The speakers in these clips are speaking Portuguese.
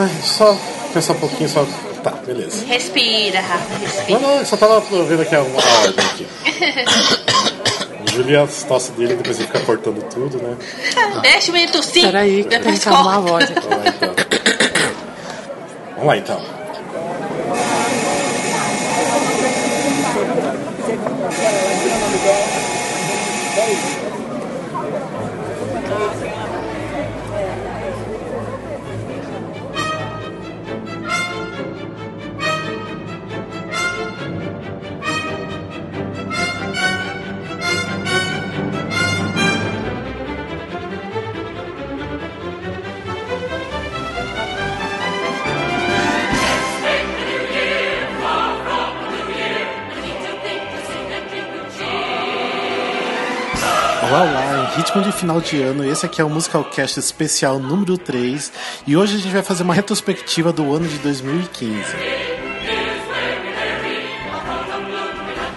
Ai, só pensar um pouquinho, só. Tá, beleza. Respira, Rafa, respira. Não, não, eu só tava vendo aqui a, a ordem aqui. Julia as tosse dele, depois ele fica cortando tudo, né? Deixa o menino tossir. Peraí, que tem depois que arrumar a voz. Vamos lá então. Vamos lá então. Olá, olá, em ritmo de final de ano, esse aqui é o Musicalcast especial número 3 e hoje a gente vai fazer uma retrospectiva do ano de 2015.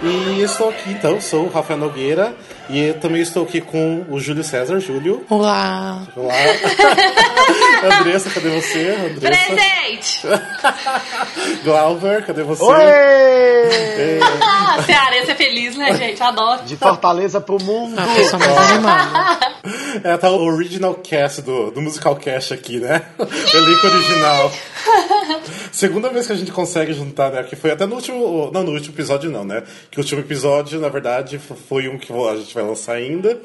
E estou aqui então, sou o Rafael Nogueira e eu também estou aqui com o Júlio César. Júlio, Olá. olá. Andressa, cadê você? Andressa. Presente! Glauber, cadê você? Oi! Cearense é feliz, né, gente? Adoro. De Fortaleza pro mundo. A pessoa mais animada. É, tá o original cast do, do musical cast aqui, né? Elenco original. Segunda vez que a gente consegue juntar, né? Que foi até no último. Não, no último episódio não, né? Que o último episódio, na verdade, foi um que a gente vai lançar ainda.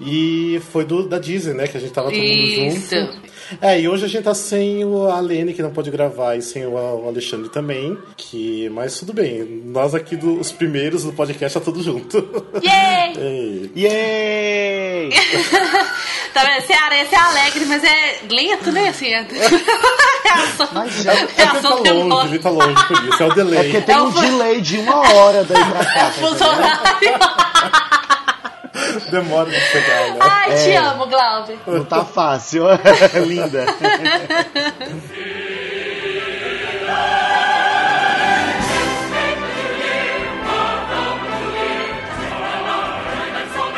E foi do da Disney, né? Que a gente tava todo mundo Isso. junto. É, e hoje a gente tá sem o Alene, que não pode gravar, e sem o Alexandre também. Que, mas tudo bem. Nós aqui, do- os primeiros do podcast, tá tudo junto. Yay! Yay! Tá vendo? Cearense é alegre, mas é lento, né? Assim, é... reação, Mas É é- ele tá longe, ele tá longe por isso, é o É delay. porque tem É um delay de uma hora daí pra cá. tá. Demora de chegar, né? Ai, te amo, Glauber. Não tá fácil. Linda.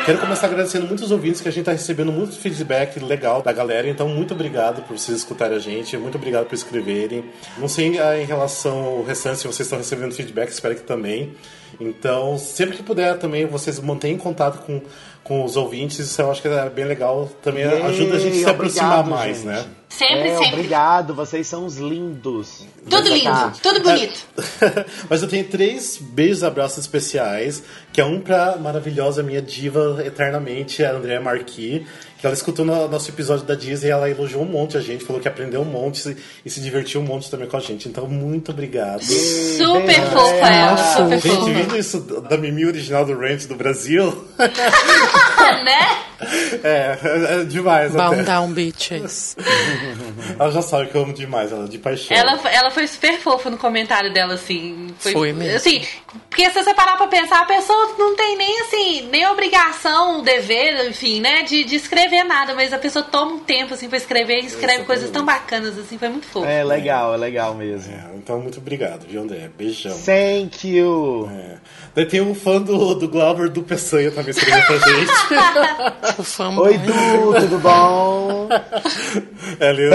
Quero começar agradecendo muitos ouvintes que a gente tá recebendo muito feedback legal da galera, então muito obrigado por vocês escutarem a gente, muito obrigado por escreverem. Não sei ah, em relação ao restante se vocês estão recebendo feedback, espero que também. Então, sempre que puder também, vocês mantenham contato com, com os ouvintes, isso eu acho que é bem legal, também Yay, ajuda a gente a se aproximar obrigado, mais, gente. né? Sempre, É, sempre. obrigado, vocês são os lindos. Tudo lindo, tudo bonito. Mas eu tenho três beijos e abraços especiais, que é um pra maravilhosa minha diva eternamente, a Andrea Marqui, que ela escutou no nosso episódio da Disney e ela elogiou um monte a gente, falou que aprendeu um monte e se divertiu um monte também com a gente. Então, muito obrigado. Super bem, fofa é, ela, super Gente, fofa. vindo isso da Mimi original do Ranch do Brasil, né? é, é, é demais Bound até. down, bitches. Ela já sabe que eu amo demais ela, de paixão. Ela, ela foi super fofa no comentário dela, assim. Foi mesmo. Assim, porque se você parar pra pensar, a pessoa não tem nem, assim, nem obrigação, dever, enfim, né, de, de escrever nada, mas a pessoa toma um tempo, assim, pra escrever e escreve coisas tão bacanas, assim, foi muito fofo. É legal, é legal mesmo. É, então, muito obrigado, viu, André? Beijão. Thank you. É. Daí tem um fã do, do Glauber do Peçanha também escrevendo pra gente. O fã Oi, Du, tudo bom? É, ele,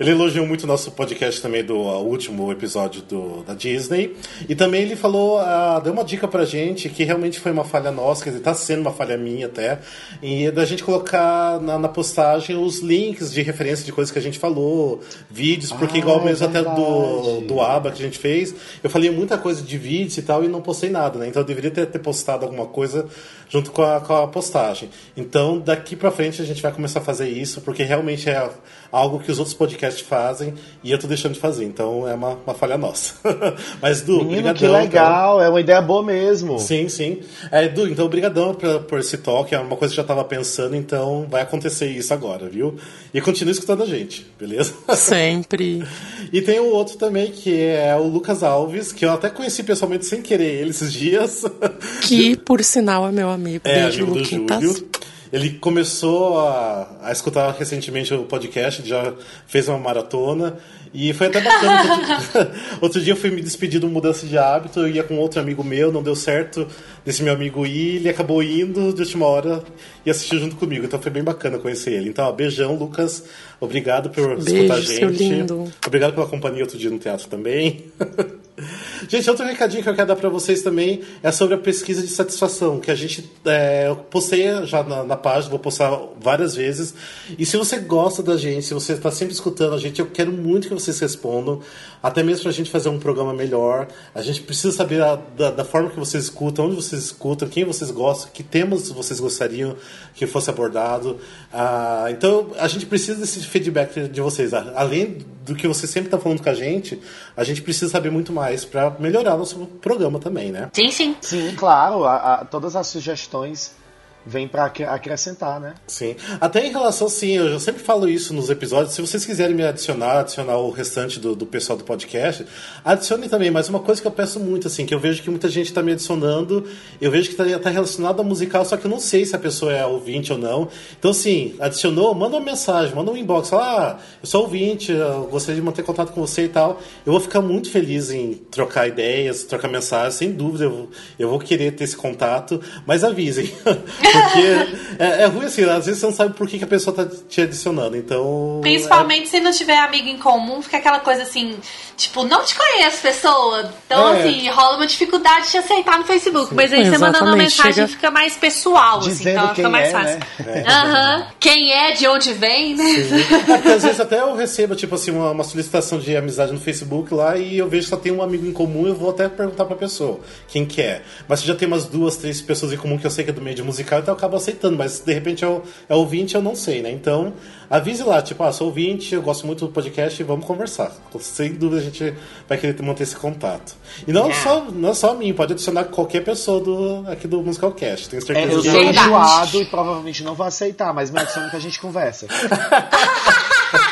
ele elogiou muito o nosso podcast também do último episódio do, da Disney. E também ele falou, ah, deu uma dica pra gente que realmente foi uma falha nossa, quer dizer, tá sendo uma falha minha até. E da gente colocar na, na postagem os links de referência de coisas que a gente falou, vídeos, porque Ah, igual mesmo é até do, do ABA que a gente fez, eu falei muita coisa de vídeos e tal e não postei nada, né? Então eu deveria ter, ter postado alguma coisa junto com a, com a postagem. Então daqui pra frente a gente vai começar a fazer isso, porque realmente é algo que os outros podcasts fazem e eu tô deixando de fazer. Então é uma, uma falha nossa. Mas, Du, Menino, brigadão, que legal. É uma ideia boa mesmo. Sim, sim. É, Edu, então obrigadão por, por esse toque, é uma coisa que eu já tava pensando, então vai acontecer isso agora, viu? E continue escutando a gente, beleza? Sempre. E tem o outro também, que é o Lucas Alves, que eu até conheci pessoalmente sem querer ele esses dias. Que, por sinal, é meu amigo. É, Beijo, amigo do Luquintas. Júlio. Ele começou a, a escutar recentemente o podcast, já fez uma maratona. E foi até bacana. Outro dia, eu fui me despedir de uma mudança de hábito, eu ia com outro amigo meu, não deu certo desse meu amigo ir, ele acabou indo de última hora e assistiu junto comigo. Então foi bem bacana conhecer ele. Então, ó, beijão, Lucas. Obrigado por Beijo, escutar a gente. Obrigado pela companhia outro dia no teatro também. gente, outro recadinho que eu quero dar pra vocês também é sobre a pesquisa de satisfação, que a gente é, eu postei já na, na página, vou postar várias vezes. E se você gosta da gente, se você está sempre escutando a gente, eu quero muito que vocês respondam, até mesmo pra gente fazer um programa melhor. A gente precisa saber a- da, da forma que vocês escutam, onde vocês escutam, quem vocês gostam, que temas vocês gostariam que fosse abordado. Ah, então, a gente precisa desse feedback de vocês. A- Além do que você sempre está falando com a gente, a gente precisa saber muito mais para melhorar nosso programa também, né? Sim, sim. Sim, claro, a- a- todas as sugestões vêm pra acre- acrescentar, né? Sim. Até em relação, sim, eu já sempre falo isso nos episódios. Se vocês quiserem me adicionar, adicionar o restante do, do pessoal do podcast, adicione também. Mas uma coisa que eu peço muito, assim, que eu vejo que muita gente está me adicionando, eu vejo que está relacionado ao musical, só que eu não sei se a pessoa é ouvinte ou não. Então, assim, adicionou, manda uma mensagem, manda um inbox, fala, ah, eu sou ouvinte, eu gostaria de manter contato com você e tal. Eu vou ficar muito feliz em trocar ideias, trocar mensagens, sem dúvida, eu vou, eu vou querer ter esse contato, mas avisem. Porque é, é ruim assim, às vezes você não sabe por que, que a pessoa tá te adicionando. Então. Principalmente se não tiver amigo em comum, fica aquela coisa assim, tipo, não te conheço, pessoa. Então, É. assim, rola uma dificuldade de te aceitar no Facebook. Mas aí você mandando uma mensagem chega- fica mais pessoal, assim, então fica mais é, fácil. né? Aham. Quem é, de onde vem, né? É porque às vezes até eu recebo, tipo assim, uma, uma solicitação de amizade no Facebook lá e eu vejo que só tem um amigo em comum eu vou até perguntar pra pessoa quem que é. Mas se já tem umas duas, três pessoas em comum que eu sei que é do meio de musical, então eu acabo aceitando. Mas de repente é, o, é ouvinte, eu não sei, né? Então avise lá, tipo, ah, sou ouvinte, eu gosto muito do podcast e vamos conversar. Sem dúvida a gente vai querer manter esse contato. E não, só, não só a mim, pode adicionar qualquer pessoa do, aqui do Musicalcast, tenho É, certeza eu que- sou enjoado e provavelmente não vou aceitar, mas me adiciona que a gente conversa.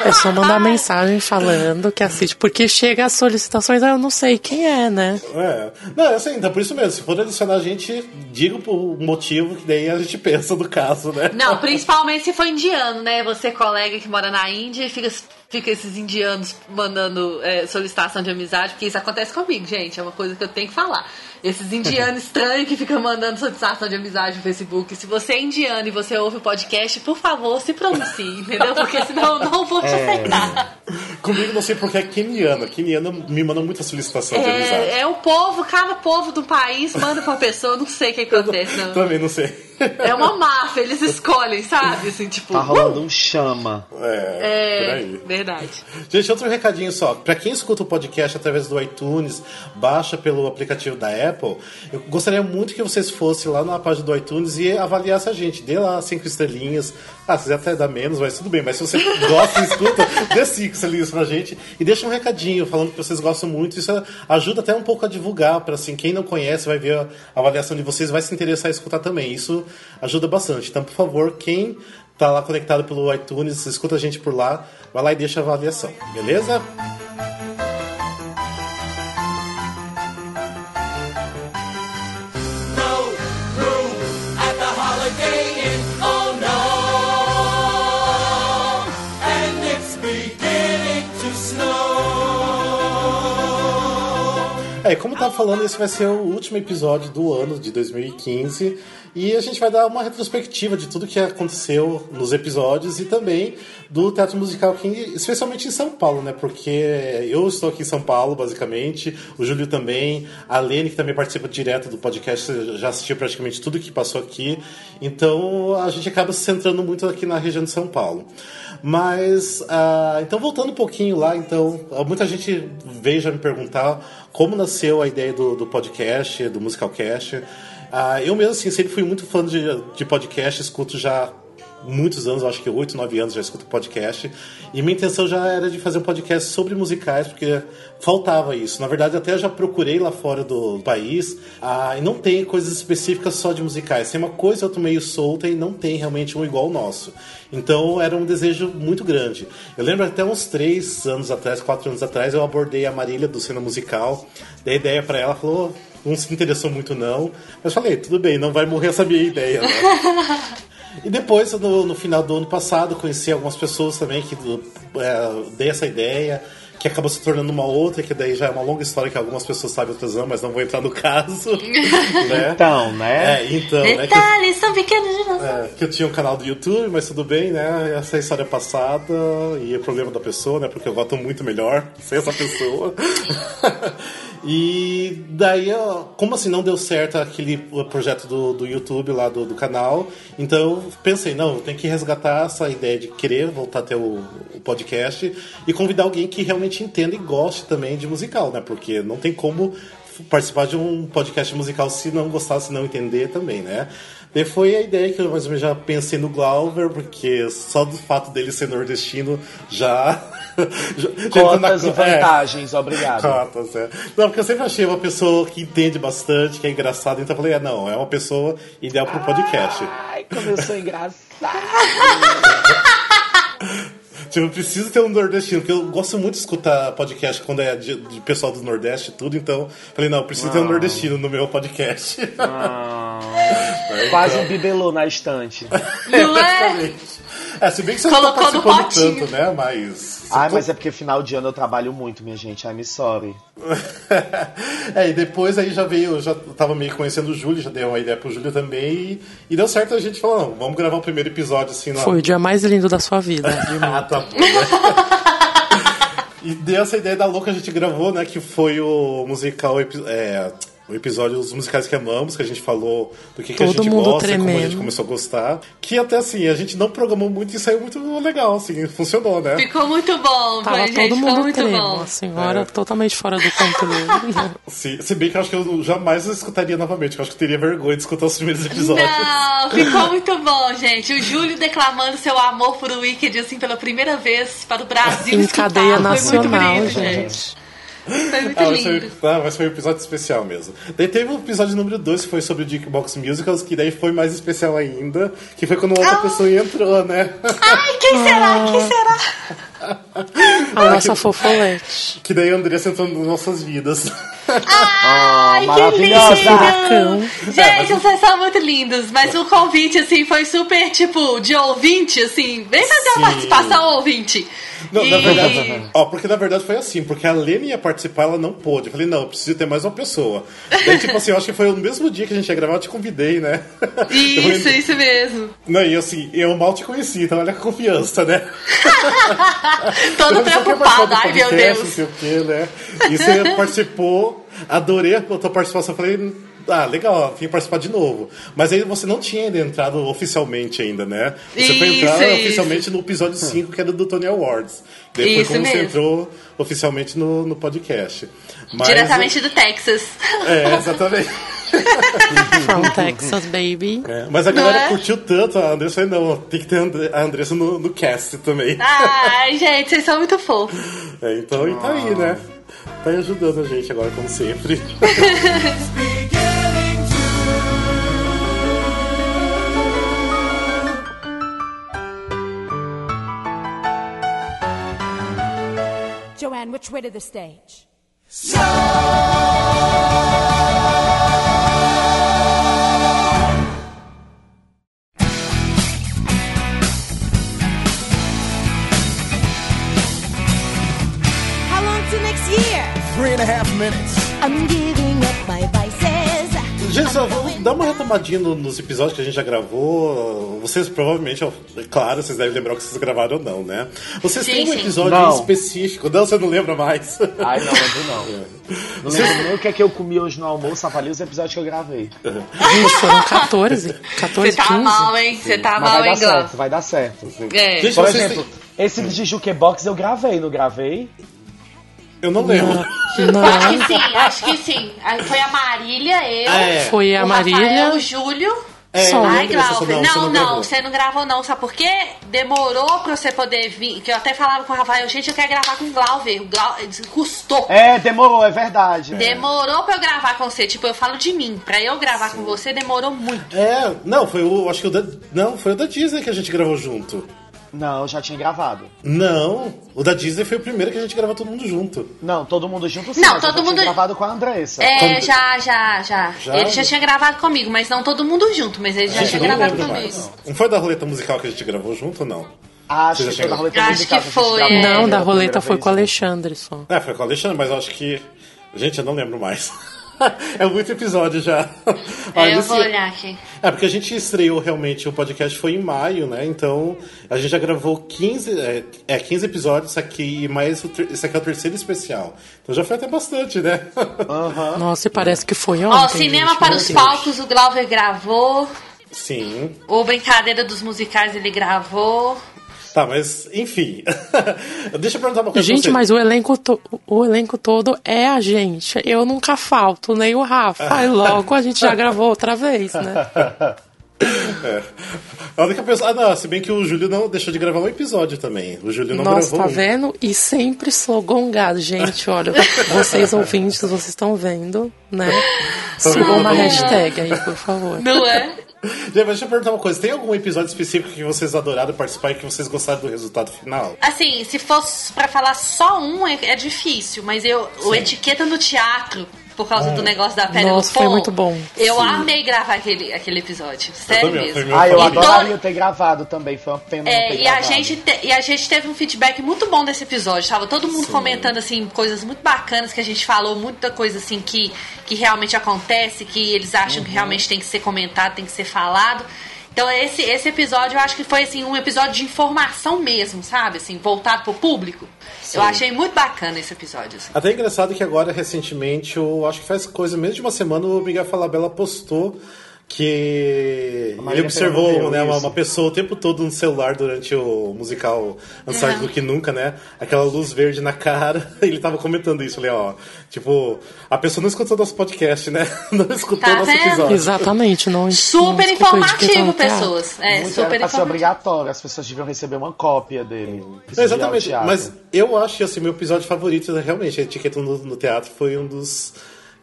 É só mandar mensagem falando que assiste. Porque chega as solicitações, ah, eu não sei quem é, né? É. Não, é assim, então por isso mesmo. Se for adicionar a gente, diga o motivo, que daí a gente pensa no caso, né? Não, principalmente se for indiano, né? Você, colega que mora na Índia, e fica, fica esses indianos mandando é, solicitação de amizade, porque isso acontece comigo, gente. É uma coisa que eu tenho que falar. Esses indianos estranhos que ficam mandando solicitação de amizade no Facebook. Se você é indiano e você ouve o podcast, por favor, se pronuncie, entendeu? Porque senão eu não vou te aceitar. Comigo não sei porque é keniana. Keniana me manda muita solicitação de amizade. É, é o povo, cada povo do país manda pra pessoa, não sei o que acontece, não. Também não sei. É uma máfia, eles escolhem, sabe? Assim, tipo. Tá rolando um chama. É, É, verdade. Gente, outro recadinho só. Pra quem escuta o podcast através do iTunes, baixa pelo aplicativo da Apple, eu gostaria muito que vocês fossem lá na página do iTunes e avaliassem a gente. Dê lá cinco estrelinhas. Ah, se quiser até dar menos, mas tudo bem. Mas se você gosta e escuta, dê cinco estrelinhas pra gente e deixa um recadinho falando que vocês gostam muito. Isso ajuda até um pouco a divulgar, pra assim, quem não conhece vai ver a avaliação de vocês, vai se interessar em escutar também. Isso ajuda bastante. Então, por favor, quem tá lá conectado pelo iTunes, escuta a gente por lá, vai lá e deixa a avaliação, beleza? no room at the Holiday Inn. É, como tava falando, esse vai ser o último episódio do ano de 2015 e a gente vai dar uma retrospectiva de tudo que aconteceu nos episódios e também do teatro musical aqui, especialmente em São Paulo, né? Porque eu estou aqui em São Paulo, basicamente, o Júlio também, a Lene, que também participa direto do podcast, já assistiu praticamente tudo que passou aqui, então a gente acaba se centrando muito aqui na região de São Paulo. Mas, ah, então voltando um pouquinho lá, então, muita gente veio já me perguntar como nasceu a ideia do, do podcast, do Musicalcast. Ah, eu mesmo, assim, sempre fui muito fã de, de podcast, escuto já muitos anos, acho que 8, 9 anos já escuto podcast. E minha intenção já era de fazer um podcast sobre musicais, porque faltava isso. Na verdade, até eu já procurei lá fora do país, ah, e não tem coisas específicas só de musicais. Tem uma coisa ou outra meio solta e não tem realmente um igual ao nosso. Então era um desejo muito grande. Eu lembro até uns 3 anos atrás, 4 anos atrás, eu abordei a Marília do Cena Musical, dei ideia para ela, falou não se interessou muito não. Mas falei, tudo bem, não vai morrer essa minha ideia. Né? E depois, no, no final do ano passado, conheci algumas pessoas também que é, dei essa ideia, que acabou se tornando uma outra, que daí já é uma longa história que algumas pessoas sabem, outras não, mas não vou entrar no caso. né? Então, né? É, então, né? Que Detalhes são pequenos de nós. é, que eu tinha um canal do YouTube, mas tudo bem, né? Essa é a história passada e o problema da pessoa, né? Porque eu voto muito melhor sem essa pessoa. e daí, como assim não deu certo aquele projeto do, do YouTube lá do, do canal, então pensei, não, eu tenho que resgatar essa ideia de querer voltar a ter o, o podcast e convidar alguém que realmente entenda e goste também de musical, né? Porque não tem como participar de um podcast musical se não gostar, se não entender também, né? Daí foi a ideia que eu mais ou menos já pensei no Glauber, porque só do fato dele ser nordestino já. Cotas e é, vantagens, obrigado. Cotas, é. Não, porque eu sempre achei uma pessoa que entende bastante, que é engraçada, então eu falei, ah, não, é uma pessoa ideal pro podcast. Ai, como eu sou engraçado. Tipo, eu preciso ter um nordestino, porque eu gosto muito de escutar podcast quando é de, de pessoal do Nordeste e tudo, então falei, não, eu preciso ter um nordestino no meu podcast. Quase um bibelô na estante. Não é? É, se bem que você não tá Colocou no participando potinho. tanto, né? Mas. Ai, mas é porque final de ano eu trabalho muito, minha gente. I'm sorry. é, e depois aí já veio, eu já tava meio conhecendo o Júlio, já dei uma ideia pro Júlio também, e, e deu certo a gente falar, não, vamos gravar o primeiro episódio assim na. Foi o dia mais lindo da sua vida. Ah, tá bom. né? e deu essa ideia da louca a gente gravou, né? Que foi o musical. É, o episódio dos musicais que amamos, que a gente falou do que, que a Todo gente mundo gosta, como a gente tremendo. começou a gostar. Que até assim, a gente não programou muito e saiu muito legal, assim, funcionou, né? Ficou muito bom, Tava foi, gente, todo ficou mundo muito tremo, bom. a senhora É. totalmente fora do controle. Se, se bem que eu acho que eu jamais escutaria novamente, que eu acho que eu teria vergonha de escutar os primeiros episódios. Não, ficou muito bom, gente. O Júlio declamando seu amor por Wicked, assim, pela primeira vez para o Brasil em escutar. cadeia Foi nacional, muito bonito, gente. Foi muito Ah, mas, lindo. foi, ah, mas foi um episódio especial mesmo. Daí teve o episódio número 2, que foi sobre o Jukebox Musicals, que daí foi mais especial ainda, que foi quando outra Ah. pessoa entrou, né? Ai, quem será? Quem será? A nossa fofolete. que daí a Andressa entrou nas nossas vidas. Ai, que maravilhosa. lindo! Gente, vocês são muito lindos, mas o convite, assim, foi super, tipo, de ouvinte, assim, vem fazer Sim. uma participação ouvinte. Não, E- na verdade, ó, porque na verdade foi assim, porque a Lene ia participar, ela não pôde. Eu falei, não, eu preciso ter mais uma pessoa. Daí, tipo assim, eu acho que foi no mesmo dia que a gente ia gravar, eu te convidei, né? Isso, falei, isso mesmo. Não, e assim, eu mal te conheci, então olha a confiança, né? Toda que preocupada, ai meu podcast, Não Deus. sei o que, né? E você participou, adorei a tua participação. Falei, ah, legal, que participar de novo. Mas aí você não tinha ainda entrado oficialmente ainda, né? Você foi Isso, entrar isso. oficialmente no episódio 5, que era do Tony Awards. Daí foi Isso como você mesmo. entrou oficialmente no, no podcast. Mas, Diretamente do Texas. É, exatamente. From Texas, baby. É, mas a galera é? curtiu tanto a Andressa, eu não, tem que ter a Andre- a Andressa no, no cast também. Ai, gente, vocês são muito fofos. É, então, e tá aí, né? Tá aí ajudando a gente agora, como sempre. Joanne, which way to the stage? How and a half minutes. I'm giving up my vices. Gente, só vamos dar uma retomadinha no- nos episódios que a gente já gravou. Vocês provavelmente, é claro, vocês devem lembrar o que vocês gravaram ou não, né? Vocês Sim, têm um episódio Não. específico. Não, você não lembra mais. Ai, não lembro não. Não lembro nem o que é que eu comi hoje no almoço, avalia os episódios que eu gravei. Gente, foram 14. 14, Você tá 15. mal, hein? Você tá Mas mal, vai dar hein, Glauco? certo, vai dar certo. É. Gente, Por vocês exemplo, têm- esse de Jukebox eu gravei, não gravei? Eu não lembro. Não, Acho que sim, acho que sim. Aí foi a Marília, eu, É. foi a o Marília. Rafael, o Júlio. É, Ai, Glauber, não, não, você não, não gravou. você não gravou não, sabe por quê? Demorou pra você poder vir, que eu até falava com o Rafael, gente, eu quero gravar com o Glauber, o Glauber custou. É, demorou, é verdade. Demorou pra eu gravar com você, tipo, eu falo de mim, pra eu gravar com você demorou muito. É, não, foi o. Acho que o da. Não, foi o da Disney que a gente gravou junto. Não, eu já tinha gravado. Não, o da Disney foi o primeiro que a gente gravou todo mundo junto. Não, todo mundo junto sim, Não, todo já mundo- tinha gravado com a Andressa. É, Quando- já, já, já, Já? Ele já tinha gravado comigo, mas não todo mundo junto, mas ele já tinha gravado comigo. mais. Não foi da roleta musical que a gente gravou junto ou não? Acho que já foi da roleta Acho musical que a gente foi, gravou é. Não, da roleta foi vez, com o né? Alexandre só. É, foi com o Alexandre, mas eu acho que. Gente, eu não lembro mais. é muito episódio já. Olha, É, eu esse- vou olhar aqui. É, porque a gente estreou realmente o podcast foi em maio, né? Então a gente já gravou 15, é, é, 15 episódios aqui e ter- esse aqui é o terceiro especial. Então já foi até bastante, né? Nossa, e parece que foi ontem. Ó, Cinema gente, para meu os Deus. Palcos, o Glauber gravou. Sim. O Brincadeira dos Musicais, ele gravou. Tá, mas enfim. Deixa eu perguntar uma coisa pra Gente, você. mas o elenco, to- o elenco todo é a gente. Eu nunca falto, nem o Rafa. E logo a gente já gravou outra vez, né? É. A única pessoa. Ah, não, se bem que o Júlio não deixou de gravar um episódio também. O Júlio não Nossa, gravou. tá um. vendo? E sempre slogongado, gente. Olha, vocês ouvintes, vocês estão vendo, né? Sigam uma hashtag aí, por favor. Não é? Deixa eu perguntar uma coisa: tem algum episódio específico que vocês adoraram participar e que vocês gostaram do resultado final? Assim, se fosse pra falar só um, é, é difícil, mas eu. O etiqueta no teatro, por causa do negócio da pele Nossa, do foi muito bom. Eu Sim. amei gravar aquele, aquele episódio. Sério também, mesmo. Ah, eu favorito. adoraria ter gravado também, foi uma pena não É, ter e a, gravado. gente te- e a gente teve um feedback muito bom desse episódio. Tava todo mundo comentando, assim, coisas muito bacanas que a gente falou, muita coisa, assim, que, que realmente acontece, que eles acham Uhum. que realmente tem que ser comentado, tem que ser falado. Então, esse, esse episódio, eu acho que foi, assim, um episódio de informação mesmo, sabe? Assim, voltado pro público. Eu achei muito bacana esse episódio, assim. Até engraçado que agora, recentemente, eu acho que faz coisa, menos de uma semana, o Miguel Falabella postou que ele observou né, uma, uma pessoa o tempo todo no celular durante o musical Ansar do que nunca, né? Aquela luz verde na cara. Ele tava comentando isso, ali, ó. Tipo, a pessoa não escutou nosso podcast, né? Não escutou Tá nosso vendo? episódio. Exatamente, não não Super etiqueta informativo, pessoas. É, Muito super era pra obrigatório, as pessoas deviam receber uma cópia dele. Não, exatamente, mas eu acho que assim, meu episódio favorito, realmente, a etiqueta no, no teatro foi um dos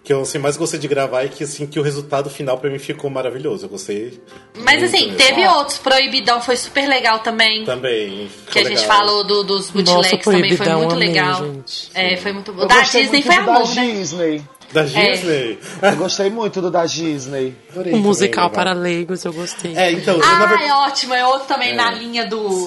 que eu assim, mais gostei de gravar e que assim que o resultado final pra mim ficou maravilhoso. Eu gostei. Mas muito assim, mesmo. teve outros. Proibidão foi super legal também. também. Que a ficou gente legal. falou do- dos bootlegs também, foi muito amei, legal. gente. É, foi muito bom. Eu Da Disney muito foi amor, da né? Disney. Da Disney. Eu gostei muito do da Disney. Adorei O também, musical legal. para leigos, eu gostei. É, então, eu, na Ah, verdade. é ótimo. É outro também É. na linha do...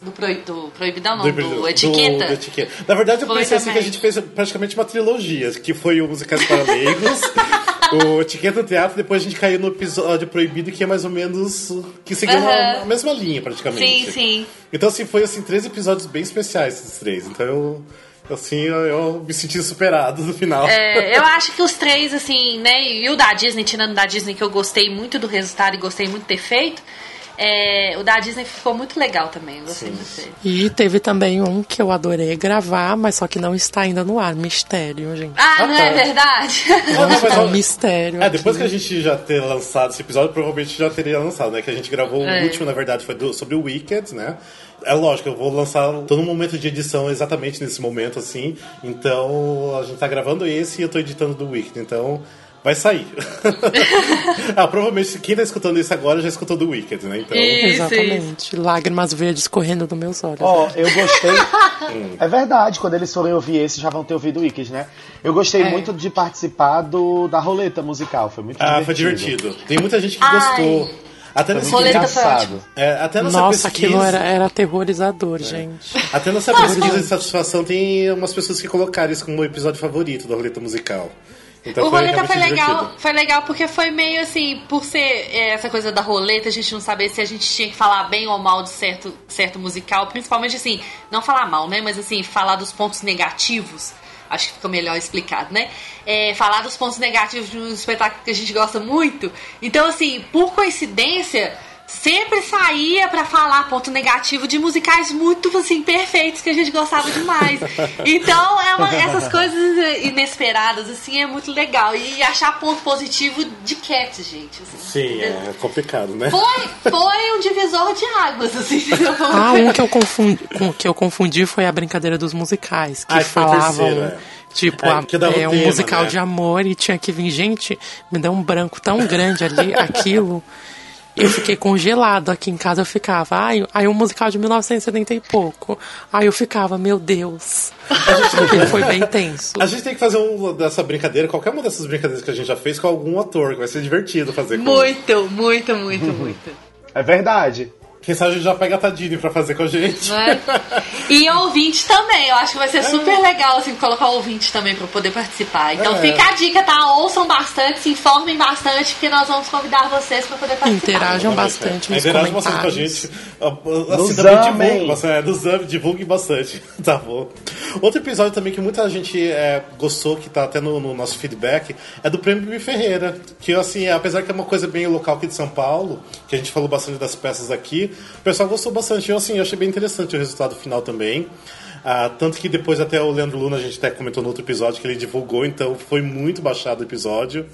Do... Do, proib- do Proibidão, não, Do, do, do- Etiqueta. do etiqueta. Na verdade, eu Foi pensei assim que a também. gente fez praticamente uma trilogia, que foi o Musicais para Leigos, o Etiqueta Teatro, depois a gente caiu no episódio Proibido, que é mais ou menos que seguiu uma- Aham. a mesma linha, praticamente. Sim, sim. Então, assim, foi assim, três episódios bem especiais, esses três. Então eu. Assim, eu, eu me senti superado no final. É, eu acho que os três, assim, né? E o da Disney, tirando da Disney, que eu gostei muito do resultado e gostei muito de ter feito. É, o da Disney ficou muito legal também. Eu gostei muito. E teve também um que eu adorei gravar, mas só que não está ainda no ar. Mistério, gente. Ah, não é tá. verdade? Não, não, mas, É um mistério. É, depois aqui. que a gente já ter lançado esse episódio, provavelmente já teria lançado, né? Que a gente gravou É. o último, na verdade, foi do- sobre o Wicked, né? É lógico, eu vou lançar todo um momento de edição exatamente nesse momento, assim. Então, a gente tá gravando esse e eu tô editando do Wicked, então vai sair. ah, provavelmente quem tá escutando isso agora já escutou do Wicked, né? Então. Isso, isso. Exatamente. Lágrimas verdes correndo dos meus olhos. Ó, eu gostei. é verdade, quando eles forem ouvir esse, já vão ter ouvido o Wicked, né? Eu gostei É. muito de participar do, da roleta musical, foi muito Ah, divertido. foi divertido. Tem muita gente que Ai. gostou. Até nessa, engraçado. é, até nessa Nossa, pesquisa, aquilo era, era aterrorizador, gente. Até nessa pesquisa de satisfação tem umas pessoas que colocaram isso como o episódio favorito da roleta musical. Então o foi roleta realmente foi legal, divertido. foi legal porque foi meio assim, por ser é, essa coisa da roleta, a gente não saber se a gente tinha que falar bem ou mal de certo, certo musical, principalmente assim, não falar mal, né? Mas assim, falar dos pontos negativos. Acho que ficou melhor explicado, né? É, falar dos pontos negativos de um espetáculo que a gente gosta muito. Então, assim, por coincidência, sempre saía pra falar ponto negativo de musicais muito assim perfeitos que a gente gostava demais. Então, é uma- essas coisas inesperadas assim é muito legal e achar ponto positivo de Cats, gente. assim. Sim, é complicado, né? Foi, foi um divisor de águas, assim. Ah, um que eu confundi, com- que eu confundi foi a brincadeira dos musicais, que o falavam. é. Tipo, É, a- que dava é, um tema, musical né? de amor e tinha que vir. Gente, me deu um branco tão grande ali, aquilo. Eu fiquei congelado aqui em casa, eu ficava. Ai, aí um musical de 1970 e pouco. Aí eu ficava, meu Deus. Porque foi bem tenso. A gente tem que fazer um dessa brincadeira, qualquer uma dessas brincadeiras que a gente já fez com algum ator, que vai ser divertido fazer com Muito, muito, muito, muito. É verdade. Quem sabe a gente já pega a Tadini pra fazer com a gente. É? E ouvinte também, eu acho que vai ser super legal assim, colocar ouvinte também pra poder participar. Então É. fica a dica, tá? Ouçam bastante, se informem bastante, porque nós vamos convidar vocês pra poder participar. Interajam bastante nos Interage bastante com a gente. Assim, Nos também amem. divulgue, bastante, é, nos ame, divulgue bastante. tá bom. Outro episódio também que muita gente é, gostou, que tá até no, no nosso feedback, é do Prêmio Bibi Ferreira. Que, assim, apesar que é uma coisa bem local aqui de São Paulo, que a gente falou bastante das peças aqui, o pessoal gostou bastante. Eu, assim, eu achei bem interessante o resultado final também. Ah, tanto que depois até o Leandro Luna, a gente até comentou no outro episódio que ele divulgou, então foi muito baixado o episódio.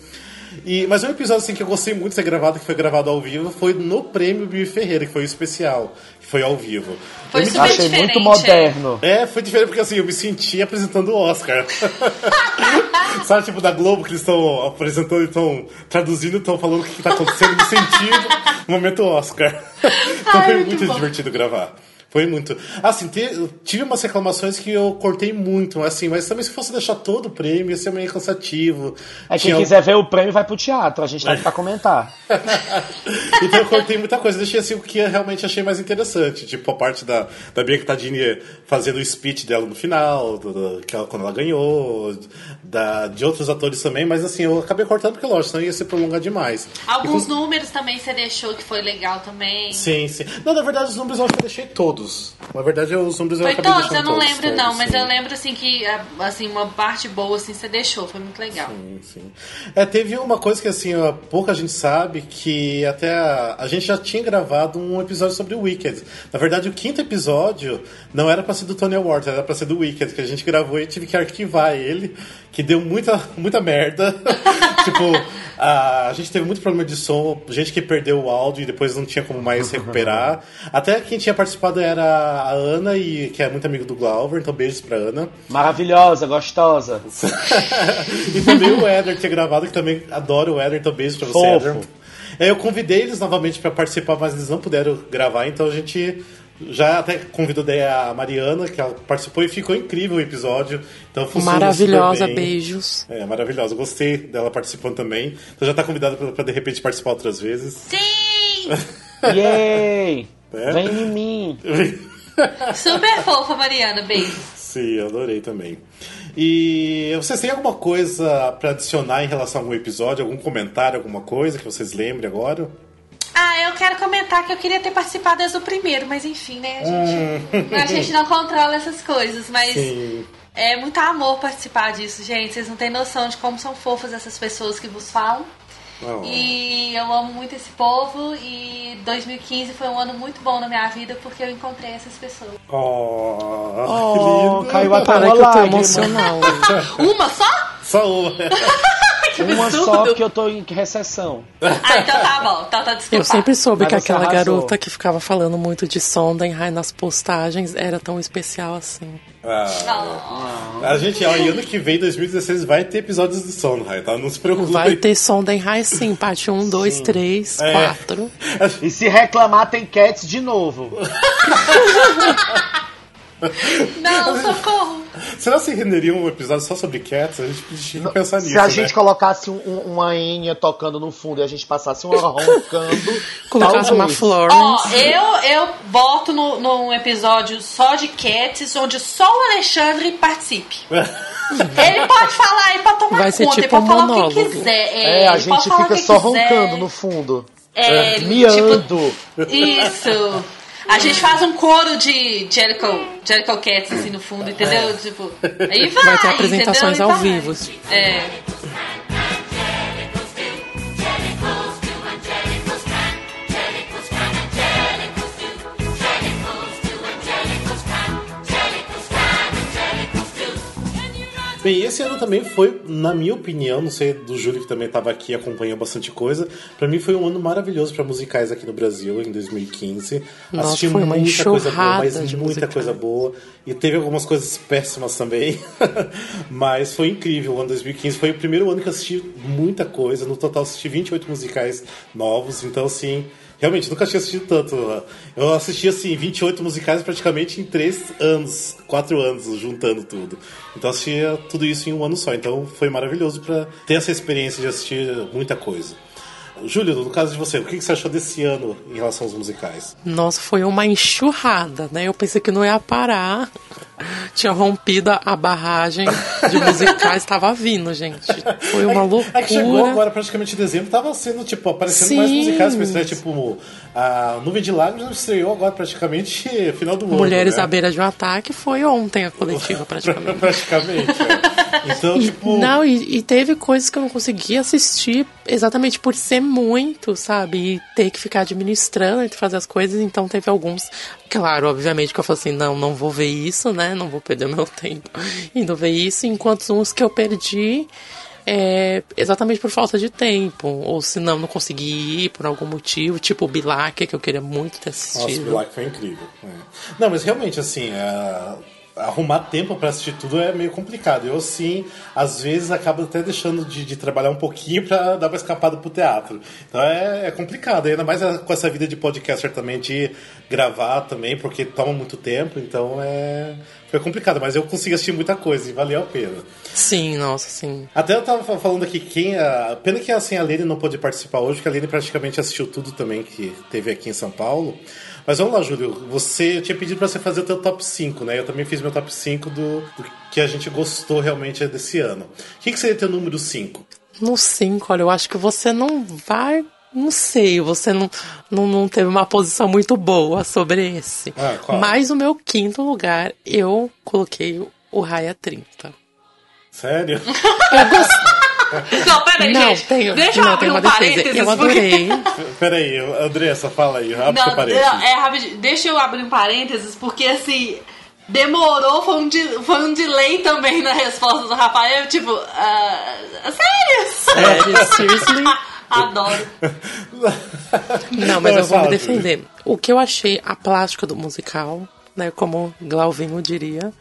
E, mas um episódio assim, que eu gostei muito de ser gravado, que foi gravado ao vivo, foi no Prêmio Bibi Ferreira, que foi o especial, que foi ao vivo. Foi Eu me super Achei muito moderno. é, foi diferente porque assim, eu me senti apresentando o Oscar. Sabe, tipo, da Globo, que eles estão apresentando e estão traduzindo, estão falando o que está acontecendo no sentido momento Oscar. Então Ai, foi muito muito divertido gravar. Foi muito. Assim, te- tive umas reclamações que eu cortei muito, assim, mas também se fosse deixar todo o prêmio, ia ser meio cansativo. É quem Tinha- quiser ver o prêmio vai pro teatro, a gente tá aqui pra comentar. então eu cortei muita coisa, deixei assim o que eu realmente achei mais interessante. Tipo, a parte da, da Bianca Tadini fazendo o speech dela no final, do- do- que ela- quando ela ganhou, da, de outros atores também, mas assim, eu acabei cortando porque, lógico, senão ia se prolongar demais. Alguns E números também você deixou que foi legal também. Sim, sim. Não, na verdade, os números eu acho que eu deixei todos. Na verdade, os números eu Foi todos, eu não todos, lembro todos, não, mas sim. eu lembro assim que assim, uma parte boa assim você deixou, foi muito legal. Sim, sim. É, teve uma coisa que assim, pouca gente sabe, que até a, a gente já tinha gravado um episódio sobre o Wicked. Na verdade, o quinto episódio não era pra ser do Tony Award, era pra ser do Wicked, que a gente gravou e tive que arquivar ele, que deu muita, muita merda. tipo, a, a gente teve muito problema de som, gente que perdeu o áudio e depois não tinha como mais recuperar. Até quem tinha participado era a Ana, e, que é muito amigo do Glauber, então beijos pra Ana. Maravilhosa, gostosa. e também o Éder tinha gravado, que também adoro o Éder, então beijo pra você, Fofo. Éder. É, eu convidei eles novamente pra participar, mas eles não puderam gravar, então a gente já até convidou daí a Mariana, que ela participou e ficou incrível o episódio. Então Maravilhosa, super bem. beijos. É, maravilhosa. Gostei dela participando também. Então já tá convidada pra, pra de repente participar outras vezes. Sim! Yay! É? Vem em mim. Super fofa, Mariana, beijo. Sim, adorei também. E vocês têm alguma coisa pra adicionar em relação a algum episódio, algum comentário, alguma coisa que vocês lembrem agora? Ah, eu quero comentar que eu queria ter participado desde o primeiro, mas enfim, né? A gente, a gente não controla essas coisas, mas Sim. é muito amor participar disso, gente. Vocês não têm noção de como são fofas essas pessoas que vos falam. Oh. E eu amo muito esse povo e 2015 foi um ano muito bom na minha vida porque eu encontrei essas pessoas. Oh, Oh, lindo. caiu até Para uma que eu tô lágrima. emocional. Uma só? Só uma. Que Uma só porque eu tô em recessão. Ah, então tá bom. Então tá desculpa. Eu sempre soube Mas que aquela arrasou. garota que ficava falando muito de Sondenheim nas postagens era tão especial assim. Ah, a gente, ó, e ano que vem, 2016, vai ter episódios de Sondheim, tá? Não se preocupe. Vai ter Sondenheim sim, parte 1, 2, 3, É. 4. E se reclamar, tem Cats de novo. Não, socorro. Será que renderia um episódio só sobre Cats? A gente tinha que pensar nisso, Se a né? gente colocasse um- um- uma Enya tocando no fundo e a gente passasse uma roncando. Colocasse uma talvez. Ó, Florence. eu, eu boto no, num episódio só de Cats, onde só o Alexandre participe. Ele pode falar, ele pode tomar Vai ser conta, tipo ele pode um falar o que monólogo. quiser. É, a ele pode gente fica só quiser. roncando no fundo. É, Miando. Tipo, isso. A gente faz um coro de Jericho, Jericho Cats assim no fundo, entendeu? Tipo, aí vai. Vai ter apresentações entendeu? ao vivo. É. Bem, esse ano também foi, na minha opinião, não sei do Júlio que também estava aqui e acompanhou bastante coisa, pra mim foi um ano maravilhoso pra musicais aqui no Brasil em 2015. Nossa, Assisti foi uma muita coisa boa, mas muita musicais. coisa boa. E teve algumas coisas péssimas também. mas foi incrível. O ano 2015 foi o primeiro ano que eu assisti muita coisa. No total assisti 28 musicais novos, então assim, Realmente, nunca tinha assistido tanto. Eu assisti, assim, 28 musicais praticamente em 3 anos, 4 anos, juntando tudo. Então, assistia tudo isso em um ano só. Então, foi maravilhoso pra ter essa experiência de assistir muita coisa. Júlio, no caso de você, o que você achou desse ano em relação aos musicais? Nossa, foi uma enxurrada, né? Eu pensei que não ia parar. Tinha rompido a- barragem de musicais, estava vindo, gente. Foi uma loucura. É que chegou agora praticamente em dezembro, tava sendo, tipo, aparecendo mais Sim. musicais pra estrear, tipo, a Nuvem de Lágrimas estreou agora praticamente final do ano. Mulheres né? à beira de um ataque foi ontem a coletiva, praticamente. praticamente. é. Então, tipo. Não, e, e teve coisas que eu não conseguia assistir exatamente por ser muito, sabe? E ter que ficar administrando entre fazer as coisas. Então teve alguns. Claro, obviamente que eu falei assim: não, não vou ver isso, né? Não vou perder meu tempo indo ver isso. Enquanto uns que eu perdi. é, exatamente por falta de tempo, ou se não, não consegui ir por algum motivo, tipo o Bilac, que eu queria muito ter Nossa, assistido. o Black foi incrível. é. Não, mas realmente, assim, é, arrumar tempo pra assistir tudo é meio complicado. Eu, sim, às vezes acabo até deixando de, de trabalhar um pouquinho pra dar uma escapada pro teatro. Então é, é complicado, ainda mais com essa vida de podcaster também, de gravar também, porque toma muito tempo, então é. Foi complicado, mas eu consegui assistir muita coisa e valeu a pena. Sim, nossa, sim. Até eu tava fa- falando aqui quem. A... Pena que assim, a Lene não pôde participar hoje, porque a Lene praticamente assistiu tudo também que teve aqui em São Paulo. Mas vamos lá, Júlio. Você eu tinha pedido pra você fazer o teu top 5, né? Eu também fiz meu top 5 do, do que a gente gostou realmente desse ano. O que, que seria teu número 5? No 5, olha, eu acho que você não vai. Não sei, você não, não, não teve uma posição muito boa sobre esse. Ah? Mas o meu quinto lugar, eu coloquei o Raia 30. Sério? Eu gostei. Não, peraí, não, gente. tenho, Deixa eu não, abrir um parênteses. Eu porque- adorei. Peraí, Andressa, fala aí, abre Não, parênteses. não, é rapidinho. Deixa eu abrir um parênteses, porque assim. Demorou, foi um, de- foi um delay também na resposta do Rafael. Tipo, ah, sério? Sério, seriously? Adoro. Não, mas eu vou me defender. O que eu achei a plástica do musical, né, como Glauvinho diria,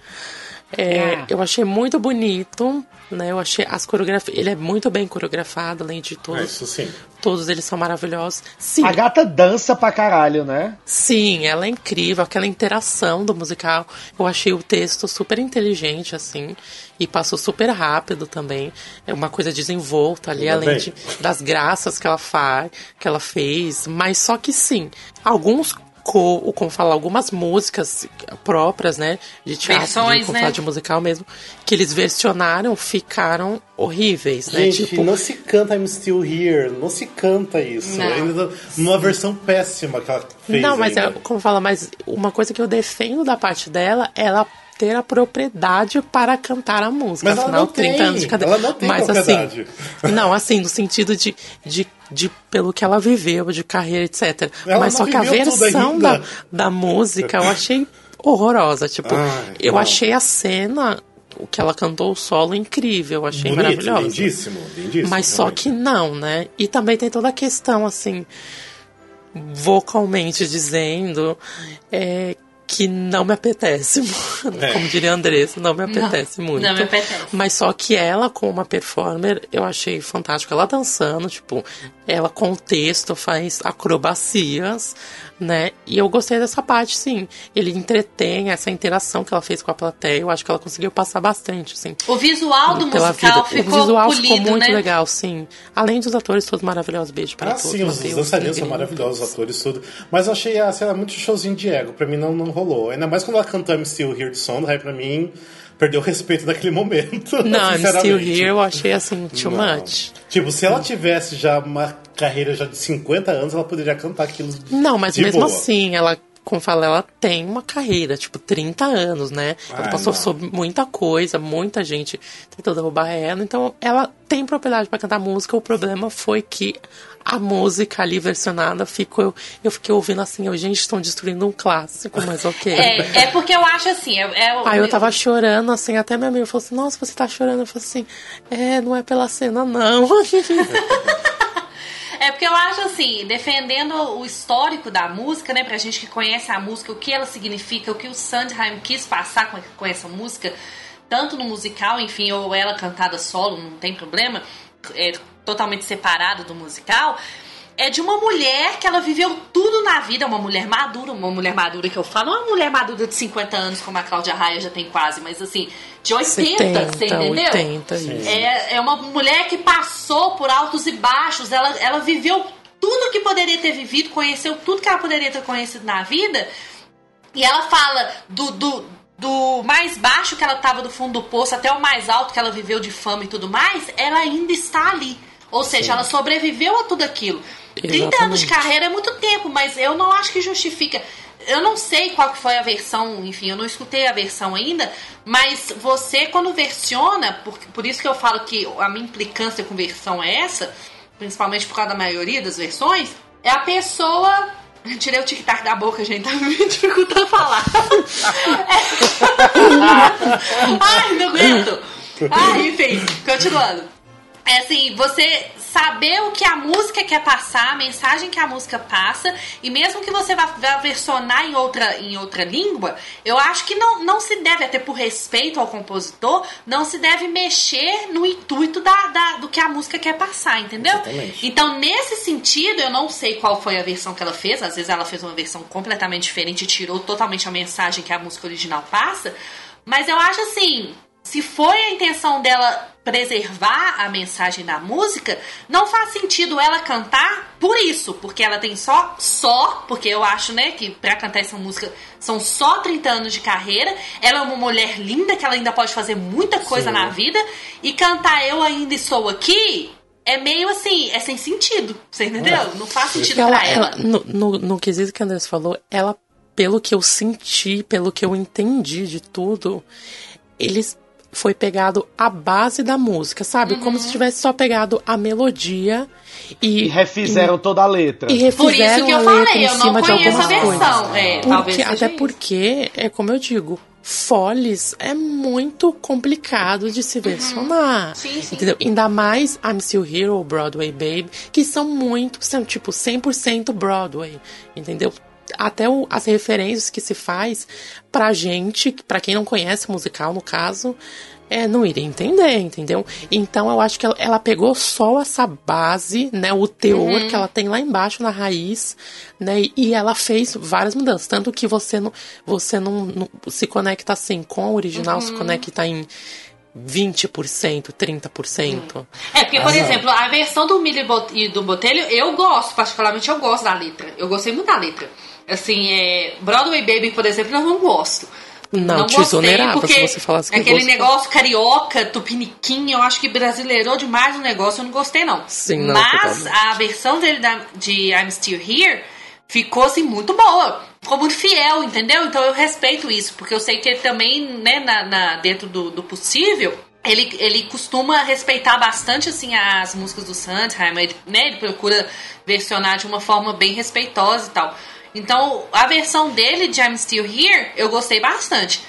é, Ah. eu achei muito bonito, né? Eu achei as coreografias, ele é muito bem coreografado, além de todos, isso sim. todos eles são maravilhosos. Sim, A gata dança pra caralho, né? sim, ela é incrível, aquela interação do musical. Eu achei o texto super inteligente, assim, e passou super rápido também. É uma coisa desenvolta ali, Ainda além de, das graças que ela faz, que ela fez. Mas só que sim, alguns co, como falar, algumas músicas próprias, né, de teatro, Versões, de, como né? falar de musical mesmo, que eles versionaram, ficaram horríveis, né? Gente, tipo, não se canta I'm Still Here, não se canta isso. Não. Numa versão péssima que ela fez. Não, mas é, como fala, mas uma coisa que eu defendo da parte dela ela ter a propriedade para cantar a música. Mas ela Afinal, não 30 tem, anos de cadeira. ela não tem mas propriedade. assim, não, assim, no sentido de, de, de pelo que ela viveu, de carreira, etc. Ela mas só que a versão da, da música eu achei horrorosa. Tipo, Ai, eu não. achei a cena, o que ela cantou o solo incrível, eu achei Bonito, maravilhosa. lindíssimo, lindíssimo. Mas só realmente. que não, né? E também tem toda a questão, assim, vocalmente dizendo é, que não me apetece, É. como diria a Andressa, não me apetece muito. não me apetece. Mas só que ela, como uma performer, eu achei fantástico. Ela dançando, tipo, ela com o texto faz acrobacias, né? E eu gostei dessa parte, sim. Ele entretém essa interação que ela fez com a plateia. Eu acho que ela conseguiu passar bastante, assim O visual do musical vida. ficou o visual polido, ficou muito né? legal, sim. Além dos atores todos maravilhosos, beijo para Ah, todos. sim, os, Matheus, dançarinos são maravilhosos, os atores, tudo. Mas eu achei a cena muito showzinho de ego. Pra mim não, não rolou. Ainda mais quando ela cantou I'm Still Here de Sondheim, pra mim perdeu o respeito daquele momento. Não, I'm sinceramente. Still Here eu achei assim, too Não. much. Tipo, se ela tivesse já uma carreira já de 50 anos, ela poderia cantar aquilo Não, mas mesmo boa. assim, ela, como fala, ela tem uma carreira, tipo, 30 anos, né? Ela Ah, passou não. sobre muita coisa, muita gente tentou derrubar ela, então ela tem propriedade pra cantar música. O problema foi que a música ali versionada ficou. Eu, eu fiquei ouvindo assim, eu, gente, estão destruindo um clássico, mas ok. É, é porque eu acho assim. É, é o- Aí eu tava chorando, assim, até minha amiga falou assim, nossa, você tá chorando? Eu falei assim, é, não é pela cena, não. É porque eu acho assim, defendendo o histórico da música, né, pra gente que conhece a música, o que ela significa, o que o Sandheim quis passar com, essa música, tanto no musical, enfim, ou ela cantada solo, não tem problema, é totalmente separado do musical. é de uma mulher que ela viveu tudo na vida, uma mulher madura, uma mulher madura que eu falo, não é uma mulher madura de 50 anos como a Cláudia Raia já tem quase, mas assim, de 80, 70, você entendeu? 80, isso. É, é uma mulher que passou por altos e baixos, ela, ela viveu tudo que poderia ter vivido, conheceu tudo que ela poderia ter conhecido na vida, e ela fala do, do, do mais baixo que ela tava do fundo do poço até o mais alto que ela viveu de fama e tudo mais, ela ainda está ali. Ou seja, ela sobreviveu a tudo aquilo. 30 anos de Exatamente. carreira é muito tempo, mas eu não acho que justifica. Eu não sei qual foi a versão, enfim, eu não escutei a versão ainda, mas você quando versiona, por, por isso que eu falo que a minha implicância com versão é essa, principalmente por causa da maioria das versões, é a pessoa. Tirei o tic-tac da boca, gente, tá me dificultando falar. Ai, não aguento. Ai, enfim, continuando. É assim, você saber o que a música quer passar, a mensagem que a música passa, e mesmo que você vá, vá versionar em outra, em outra língua, eu acho que não, não se deve, até por respeito ao compositor, não se deve mexer no intuito da, da- do que a música quer passar, entendeu? Exatamente. Então, nesse sentido, eu não sei qual foi a versão que ela fez, às vezes ela fez uma versão completamente diferente e tirou totalmente a mensagem que a música original passa, mas eu acho assim, se foi a intenção dela preservar a mensagem da música, não faz sentido ela cantar por isso, porque ela tem só, só, porque eu acho, né, que pra cantar essa música são só 30 anos de carreira, ela é uma mulher linda, que ela ainda pode fazer muita coisa Sim. na vida, e cantar Eu Ainda Estou Aqui é meio assim, é sem sentido, você entendeu? Não faz sentido Ela, pra ela. ela- no, no, no quesito que a Andressa falou, ela, pelo que eu senti, pelo que eu entendi de tudo, eles foi pegado a base da música, sabe? Como Uhum. se tivesse só pegado a melodia e, E refizeram toda a letra. e Por isso refizeram que eu a letra falei, em eu não cima de algumas versão. coisas. É, Porque- até isso. porque, é como eu digo, Follies é muito complicado de se versionar. Uhum. Sim, sim. Entendeu? Ainda mais I'm Still Here ou Broadway Babe, que são muito, são tipo 100% Broadway, entendeu? Até o- as referências que se faz pra gente, pra quem não conhece o musical, no caso, é, não iria entender, entendeu? Então eu acho que ela, ela pegou só essa base, né, o teor Uhum. que ela tem lá embaixo na raiz, né, e ela fez várias mudanças, tanto que você não, você não, não se conecta assim com a original, Uhum. se conecta em 20%, 30%. É, porque, por exemplo, a versão do Milho e do Botelho, eu gosto, particularmente eu gosto da letra. Eu gostei muito da letra. Assim, é, Broadway Baby, por exemplo, eu não gosto. Não, te gostei, exonerava porque se você falasse que Aquele gostou. negócio carioca, tupiniquim, eu acho que brasileirou demais o negócio, eu não gostei, não. Sim, não, Mas totalmente. a versão dele da- de I'm Still Here ficou, assim, muito boa. Ficou muito fiel, entendeu? Então eu respeito isso, porque eu sei que ele também, né, na, na- dentro do, do possível, ele, ele costuma respeitar bastante, assim, as músicas do Sondheim, ele, né, ele procura versionar de uma forma bem respeitosa e tal. Então, a versão dele de I'm Still Here, eu gostei bastante.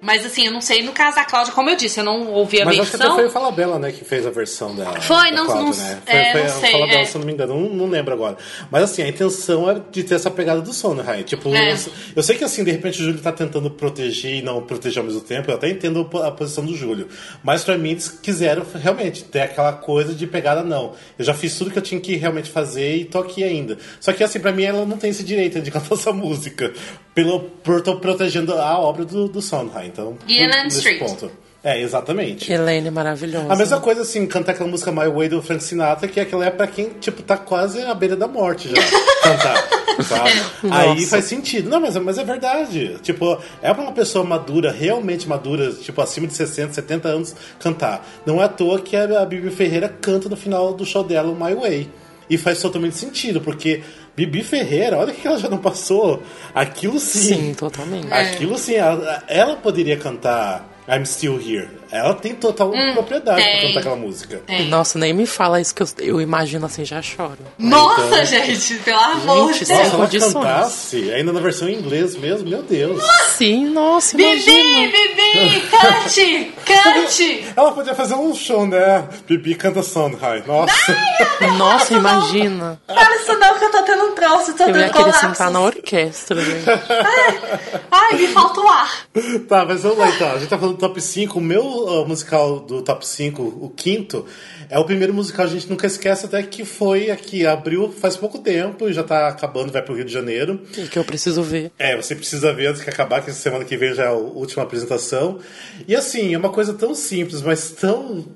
Mas assim, eu não sei no caso da Cláudia, como eu disse, eu não ouvi a Mas acho que até versão. foi o Falabella, né, que fez a versão da. Foi, da não- Cláudia, não- né? é, foi, não foi sei, o Falabella, é. se eu não me engano, não, não lembro agora. Mas assim, a intenção é de ter essa pegada do Sondheim. Tipo, É. eu, eu sei que assim, de repente o Júlio tá tentando proteger e não proteger ao mesmo tempo, eu até entendo a posição do Júlio. Mas pra mim, eles quiseram realmente ter aquela coisa de pegada, não. Eu já fiz tudo que eu tinha que realmente fazer e tô aqui ainda. Só que assim, pra mim, ela não tem esse direito de cantar essa música. Pelo, por tô protegendo a obra do, do Sondheim. Então, E nesse Street. ponto. É, exatamente. Helene maravilhosa. A mesma coisa, assim, cantar aquela música My Way do Frank Sinatra, que aquela é pra quem, tipo, tá quase à beira da morte já. cantar, sabe? Aí Nossa. faz sentido. Não, mas, mas é verdade. Tipo, é pra uma pessoa madura, realmente madura, tipo, acima de 60, 70 anos, cantar. Não é à toa que a, a Bibi Ferreira canta no final do show dela o My Way. E faz totalmente sentido, porque Bibi Ferreira, olha o que ela já não passou. Aquilo sim. Sim, totalmente. Aquilo sim, ela, ela poderia cantar I'm Still Here. Ela tem total propriedade pra Hum, tem. cantar aquela música. Nossa, nem me fala isso que eu, eu imagino assim, já choro. Nossa, Então- gente, pelo amor de Deus. Nossa, se ela condições. cantasse, ainda na versão em inglês mesmo, meu Deus. Sim, nossa, Bibi, imagina. Bibi, cante, cante. Ela podia fazer um show, né? Bibi canta Sondheim. Nossa. Nossa, imagina. Fala isso não, que eu tô tendo um troço, tô Eu ia tendo querer colapso. sentar na orquestra, gente. Ai, me falta o ar. tá, mas vamos lá então. A gente tá falando top 5, o meu uh, musical do top 5, o quinto, é o primeiro musical a gente nunca esquece, até que foi aqui, abriu faz pouco tempo, já tá acabando, vai pro Rio de Janeiro. E que eu preciso ver. É, você precisa ver antes que acabar, que essa semana que vem já é a última apresentação. E assim, é uma coisa tão simples, mas tão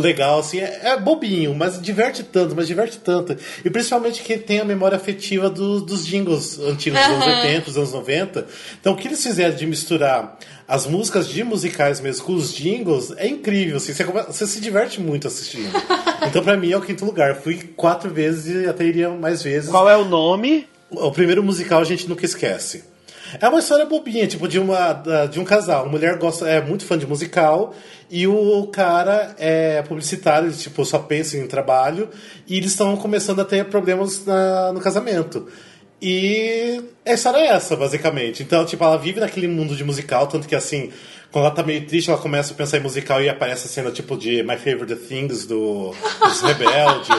legal, assim, é, é bobinho, mas diverte tanto, mas diverte tanto. E principalmente que tem a memória afetiva do- dos jingles antigos dos anos Aham. 80, dos anos 90. Então o que eles fizeram de misturar as músicas de musicais mesmo com os jingles é incrível, assim, você, come- você se diverte muito assistindo. Então pra mim é o quinto lugar. Fui quatro vezes e até iria mais vezes. Qual é o nome? O primeiro musical a gente nunca esquece. É uma história bobinha, tipo, de, uma, de um casal. A mulher gosta, é muito fã de musical e o cara é publicitário, ele, tipo, só pensa em trabalho e eles estão começando a ter problemas na- no casamento. E a história é essa, basicamente. Então, tipo, ela vive naquele mundo de musical, tanto que assim, quando ela tá meio triste, ela começa a pensar em musical e aparece a cena tipo de My Favorite Things do, dos Rebelde,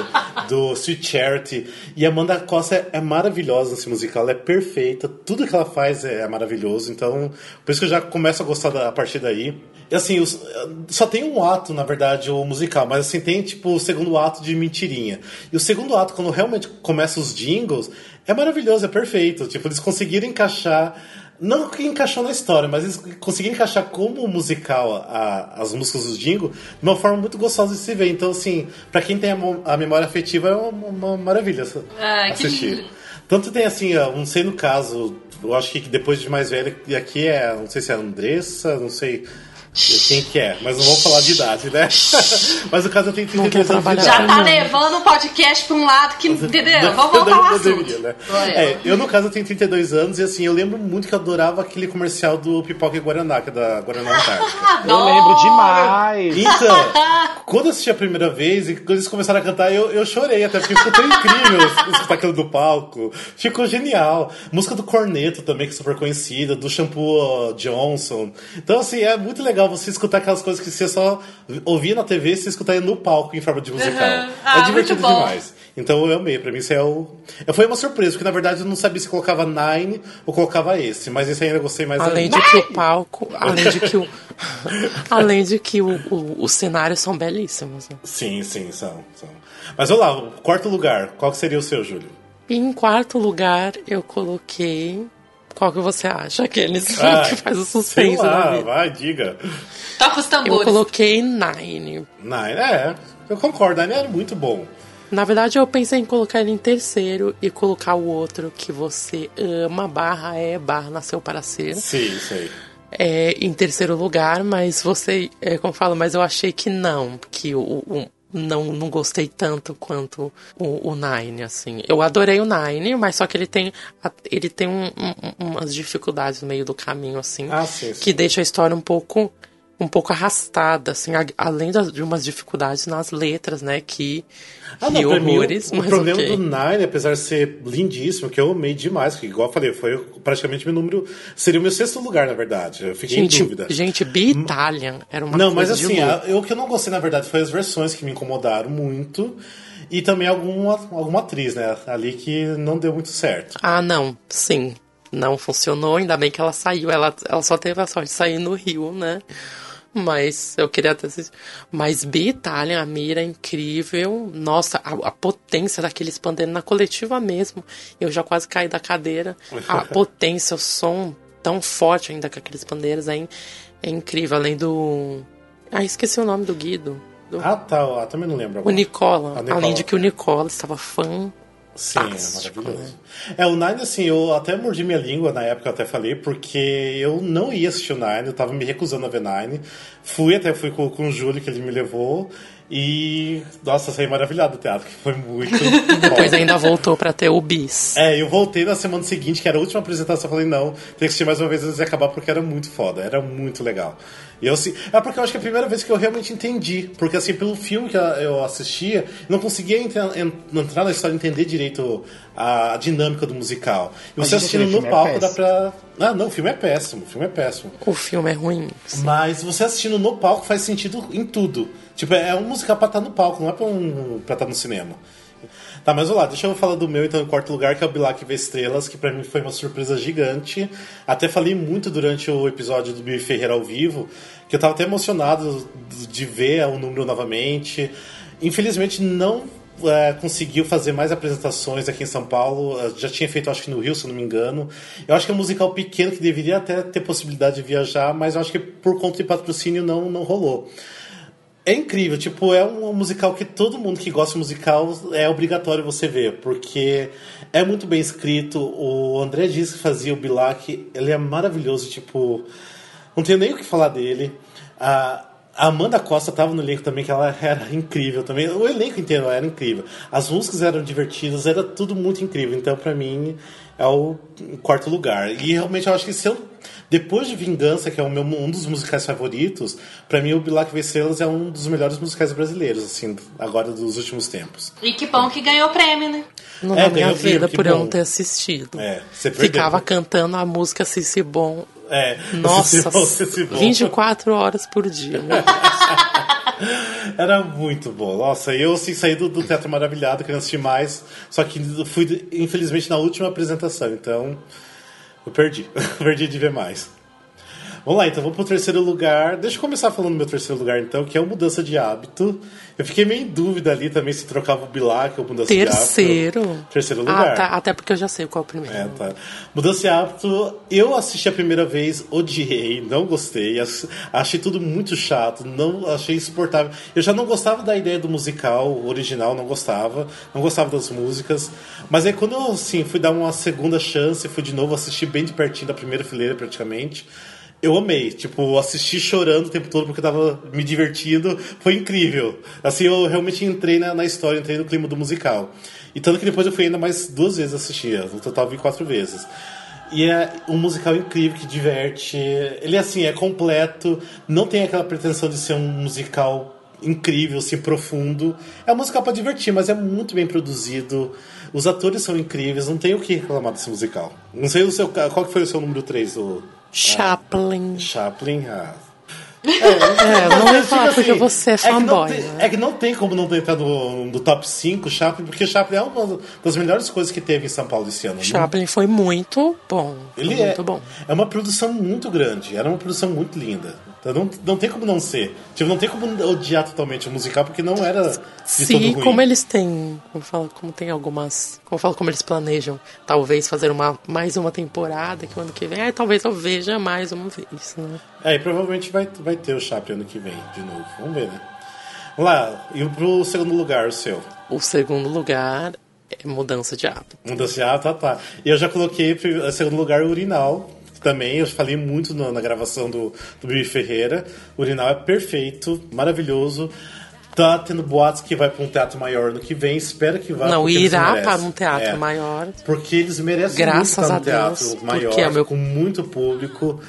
do Sweet Charity. E a Amanda Costa é, é maravilhosa nesse musical, ela é perfeita, tudo que ela faz é, maravilhoso. Então, por isso que eu já começo a gostar da, a partir daí. E assim, os- só tem um ato, na verdade, o musical, mas assim, tem tipo o segundo ato de mentirinha. E o segundo ato, quando realmente começa os jingles, é maravilhoso, é perfeito. Tipo, eles conseguiram encaixar. Não que encaixou na história, mas eles conseguiram encaixar como musical a- as músicas dos Jingle de uma forma muito gostosa de se ver. Então, assim, pra quem tem a, a memória afetiva, é uma, uma maravilha que assistir. lindo. Tanto tem assim, ó, não sei no caso, eu acho que depois de mais velho, e aqui é, não sei se é a Andressa, não sei quem que é, mas não vamos falar de idade, né? mas no caso eu tenho 33 quer anos de trabalhar idade. Já tá levando o podcast pra um lado que. Entendeu? Não, Vamos voltar ao não assunto. deveria, né? É, eu, no caso, tenho 32 anos e assim, eu lembro muito que eu adorava aquele comercial do Pipoca e Guaraná, que é da Guaraná Antártica. Eu lembro demais. Então, quando eu assisti a primeira vez e quando eles começaram a cantar, eu, eu chorei até, porque ficou tão incrível escutar aquilo do palco. Ficou genial. Música do Corneto também, que é super conhecida, do Shampoo Johnson. Então, assim, é muito legal você escutar aquelas coisas que você só ouvia na TV e você escutaria no palco em forma de musical. Uhum. Ah, é divertido demais. Então eu amei, pra mim isso é o. Eu- Foi uma surpresa, porque na verdade eu não sabia se colocava Nine ou colocava esse, mas esse ainda eu gostei mais Além ainda. de que o palco, além de que o, além de que o, o- os cenários são belíssimos. Né? Sim, sim, são, são. Mas olha lá, o quarto lugar, qual que seria o seu, Júlio? Em quarto lugar eu coloquei. Qual que você acha? Aqueles Ah, que faz o Sei suspense na lá, vida. vai, diga. Toca os Eu tambores. coloquei Nine. Nine, é, eu concordo, Nine era muito bom. Na verdade, eu pensei em colocar ele em terceiro e colocar o outro que você ama, barra é, barra nasceu para ser. Sim, sei. é, em terceiro lugar, mas você, é, como eu falo, mas eu achei que não, que o, o- não, não gostei tanto quanto o, o Nine, assim. Eu adorei o Nine, mas só que ele tem, ele tem um- um- umas dificuldades no meio do caminho, assim, Ah, sim, sim. que deixa a história um pouco um pouco arrastada, assim, a- além das- de umas dificuldades nas letras, né, que, Ah, que não, pra mim, horrores, o, o problema ok. do Nine, apesar de ser lindíssimo, que eu amei demais, que igual eu falei, foi praticamente meu número. Seria o meu sexto lugar, na verdade. Eu fiquei em Gente, dúvida. gente, Be Italian era uma Não, mas assim, a- eu, o que eu não gostei, na verdade, foi as versões que me incomodaram muito. E também alguma, alguma atriz, né? Ali que não deu muito certo. Ah, não, sim. Não funcionou, ainda bem que ela saiu. Ela, ela só teve a sorte de sair no Rio, né? Mas eu queria ter assistido. Mas Be Italian, a mira é incrível. Nossa, a, a potência daqueles pandeiros na coletiva mesmo. Eu já quase caí da cadeira. A potência, o som tão forte ainda com aqueles pandeiros é, in- é incrível. Além do. Ah, esqueci o nome do Guido. Do- Ah, tá. ah, também não lembro o agora. Nicola. A Nicola. Além de que o Nicola estava fã. Sim, é Fantástico, maravilhoso. É, o Nine, assim, eu até mordi minha língua na época, eu até falei, porque eu não ia assistir o Nine, eu tava me recusando a ver Nine. Fui, até fui com, com o Júlio, que ele me levou, e, nossa, saí maravilhado do teatro, que foi muito Depois ainda voltou pra ter o bis. É, eu voltei na semana seguinte, que era a última apresentação, falei, não, tem que assistir mais uma vez antes de acabar, porque era muito foda, era muito legal. Eu, assim, é porque eu acho que é a primeira vez que eu realmente entendi, porque assim, pelo filme que eu assistia, eu não conseguia entra- en- entrar na história e entender direito a, a dinâmica do musical. E você assistindo no é palco dá péssimo. pra... Ah, não, o filme é péssimo, o filme é péssimo. O filme é ruim. Mas você assistindo no palco faz sentido em tudo. Tipo, é um musical pra estar no palco, não é pra, um, pra estar no cinema. Tá, mas vamos lá, deixa eu falar do meu então em quarto lugar, que é o Bilac Vê Estrelas, que pra mim foi uma surpresa gigante. Até falei muito durante o episódio do Bill Ferreira ao vivo, que eu tava até emocionado de ver o número novamente. Infelizmente não é, conseguiu fazer mais apresentações aqui em São Paulo. Eh, Já tinha feito, acho que no Rio, se não me engano. Eu acho que é um musical pequeno que deveria até ter possibilidade de viajar, mas eu acho que por conta de patrocínio não, não rolou. É incrível, tipo, é um musical que todo mundo que gosta de musical é obrigatório você ver, porque é muito bem escrito. O André Dias que fazia o Bilac, ele é maravilhoso, tipo, não tenho nem o que falar dele. A Amanda Costa estava no elenco também, que ela era incrível também. O elenco inteiro era incrível. As músicas eram divertidas, era tudo muito incrível. Então, pra mim, é o quarto lugar. E realmente eu acho que se eu. Depois de Vingança, que é o meu, um dos musicais favoritos, pra mim o Bilac Vecelas é um dos melhores musicais brasileiros, assim, agora dos últimos tempos. E que bom que ganhou o prêmio, né? Não É, na minha prêmio, vida por eu bom. não ter assistido. É, você perdeu. Ficava cantando a música Cici Bom. É, Nossa, se bom. 24 horas por dia. Era muito bom. Nossa, eu assim, saí do, do Teatro Maravilhado, querendo assistir mais, só que fui, infelizmente, na última apresentação, então eu perdi. perdi de ver mais. Vamos lá, então vamos pro terceiro lugar. Deixa eu começar falando do meu terceiro lugar, então, que é o Mudança de Hábito. Eu fiquei meio em dúvida ali também se trocava o Bilac ou Mudança de Terceiro. Hábito. Terceiro lugar. Ah, tá, até porque eu já sei qual é o primeiro. É, tá. Mudança de hábito, eu assisti a primeira vez, odiei, não gostei, ach- achei tudo muito chato, não achei insuportável. Eu já não gostava da ideia do musical original, não gostava, não gostava das músicas. Mas aí quando eu assim, fui dar uma segunda chance, fui de novo assistir bem de pertinho da primeira fileira praticamente. Eu amei, tipo, assisti chorando o tempo todo porque eu tava me divertindo, foi incrível. Assim, eu realmente entrei na, na história, entrei no clima do musical. E tanto que depois eu fui ainda mais duas vezes assistir, no total vi quatro vezes. E é um musical incrível que diverte. Ele assim é completo, não tem aquela pretensão de ser um musical incrível, assim, profundo. É um musical para divertir, mas é muito bem produzido. Os atores são incríveis, não tem o que reclamar desse musical. Não sei o seu, qual que foi o seu número 3, o Chaplin. Chaplin. Ah. É, não ia falar Tipo porque assim, você é que não fanboy. tem- né? É que não tem como não entrar no, no top 5 Chaplin, porque Chaplin é uma das melhores coisas que teve em São Paulo esse ano. Não- Chaplin foi muito bom. Foi Ele é, muito bom. é uma produção muito grande, era uma produção muito linda. Então não, não tem como não ser. Tipo, não tem como odiar totalmente o musical, porque não era de ruim. como eles têm, como fala, como tem algumas, como fala, como eles planejam, talvez fazer uma mais uma temporada que o ano que vem, aí talvez eu veja mais uma vez, né? É, e provavelmente vai, vai ter o Chaplin ano que vem, de novo. Vamos ver, né? Vamos lá, e pro segundo lugar, o seu. O segundo lugar é mudança de hábito. Mudança de ah, tá, tá. E eu já coloquei em segundo lugar o Urinal. Também, eu falei muito na, na gravação do, do Bibi Ferreira. O Urinal é perfeito, maravilhoso. Tá tendo boatos que vai para um teatro maior no que vem. Espero que vá. Não, irá para um teatro É. maior. Porque eles merecem Graças muito estar a no teatro Deus, maior, porque é meu- com muito público.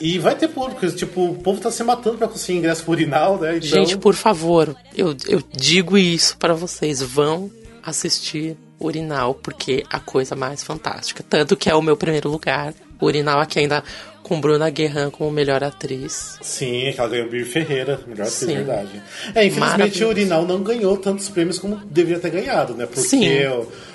E vai ter público. Tipo, o povo tá se matando para conseguir ingresso pro Urinal, né? Então, Gente, por favor, eu, eu digo isso para vocês, vão assistir Urinal, porque a coisa mais fantástica. Tanto que é o meu primeiro lugar. Urinal aqui ainda com Bruna Guerran como melhor atriz. Sim, é ela ganhou o Bibi Ferreira, melhor atriz, Sim. verdade. É, infelizmente o Urinal não ganhou tantos prêmios como deveria ter ganhado, né? Porque Sim.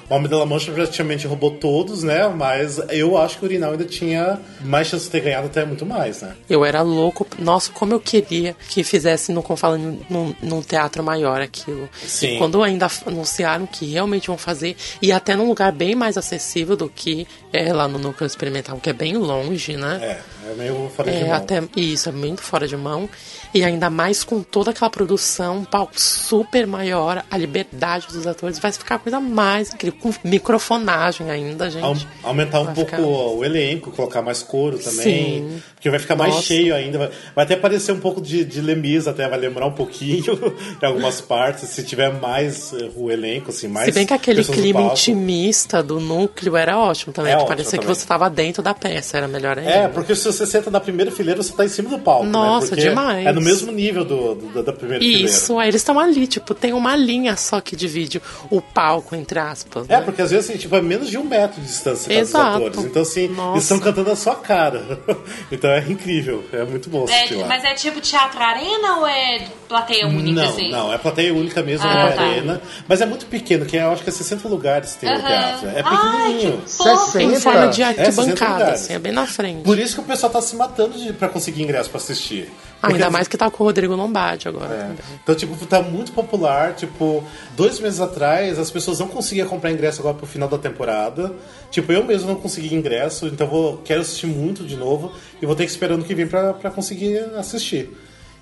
O Homem da La Mancha praticamente roubou todos, né? Mas eu acho que o Urinal ainda tinha mais chance de ter ganhado até muito mais, né? Eu era louco. Nossa, como eu queria que fizesse no como fala, num, num teatro maior aquilo. Sim. E quando ainda anunciaram que realmente vão fazer, e até num lugar bem mais acessível do que é lá no núcleo experimental, que é bem longe, né? É, é meio fora de É, mão. até isso, é muito fora de mão. E ainda mais com toda aquela produção, um palco super maior, a liberdade dos atores, vai ficar a coisa mais incrível. Com microfonagem ainda, gente. Au- aumentar um Vai pouco ficar- o elenco, colocar mais couro também. Sim. Porque vai ficar mais Nossa. cheio ainda. Vai, vai até parecer um pouco de, de Lemis, até vai lembrar um pouquinho em algumas partes, se tiver mais eh, o elenco, assim, mais. Se bem que aquele clima palco. intimista do núcleo era ótimo também, É que ótimo parecia que também. você estava dentro da peça, era melhor ainda. É, porque se você senta na primeira fileira, você tá em cima do palco, Nossa, né? Demais. É no mesmo nível do, do- da primeira Isso, aí eles estão ali, tipo, tem uma linha só que divide o palco, entre aspas. É, né? porque às vezes assim, tipo, é menos de um metro de distância dos atores. Então, assim, Nossa. eles estão cantando a sua cara. então é incrível, é muito bom assistir É, lá. mas é tipo teatro arena ou é plateia única, não, assim? não, é plateia única mesmo, Ah, é tá. arena. Mas é muito pequeno, que é, eu acho que é 60 lugares tem o Aham. teatro. É Ai, pequenininho. que fofo. Em 60. forma de É, 60 arquibancada, lugares. assim, é bem na frente. Por isso que o pessoal tá se matando de, pra conseguir ingresso pra assistir. Ah, Ainda mais que tá com o Rodrigo Lombardi agora. É. Então, tipo, tá muito popular. Tipo, dois meses atrás, as pessoas não conseguiam comprar ingresso agora pro final da temporada. Tipo, eu mesmo não consegui ingresso, então vou, quero assistir muito de novo e vou ter que esperar ano que vem pra, pra conseguir assistir.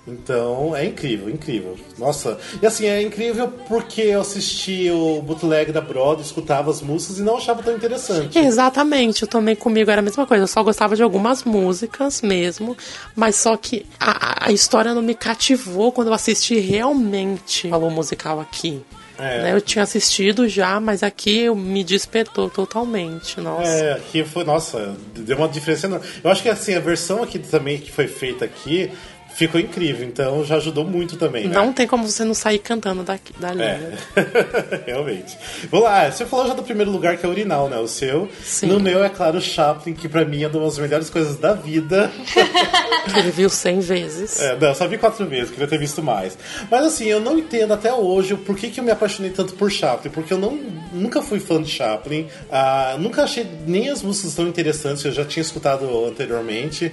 Então, é incrível, incrível. Nossa, e assim, é incrível porque eu assisti o bootleg da Broadway, escutava as músicas e não achava tão interessante. Exatamente, eu também comigo era a mesma coisa. Eu só gostava de algumas músicas mesmo, mas só que a, a história não me cativou quando eu assisti realmente o musical aqui. É. Né, Eu tinha assistido já, mas aqui me despertou totalmente. Nossa. É, aqui foi, nossa, deu uma diferença enorme. Eu acho que assim, a versão aqui também que foi feita aqui ficou incrível, então já ajudou muito também, né? Não tem como você não sair cantando daqui, dali. É, né? realmente. Vamos lá, você falou já do primeiro lugar que é o urinal, né? O seu. Sim. No meu, é claro, o Chaplin, que pra mim é uma das melhores coisas da vida. Que ele viu 100 vezes. É, não, eu só vi quatro vezes, queria ter visto mais. Mas assim, eu não entendo até hoje o porquê que eu me apaixonei tanto por Chaplin, porque eu não, nunca fui fã de Chaplin, ah, nunca achei nem as músicas tão interessantes, eu já tinha escutado anteriormente.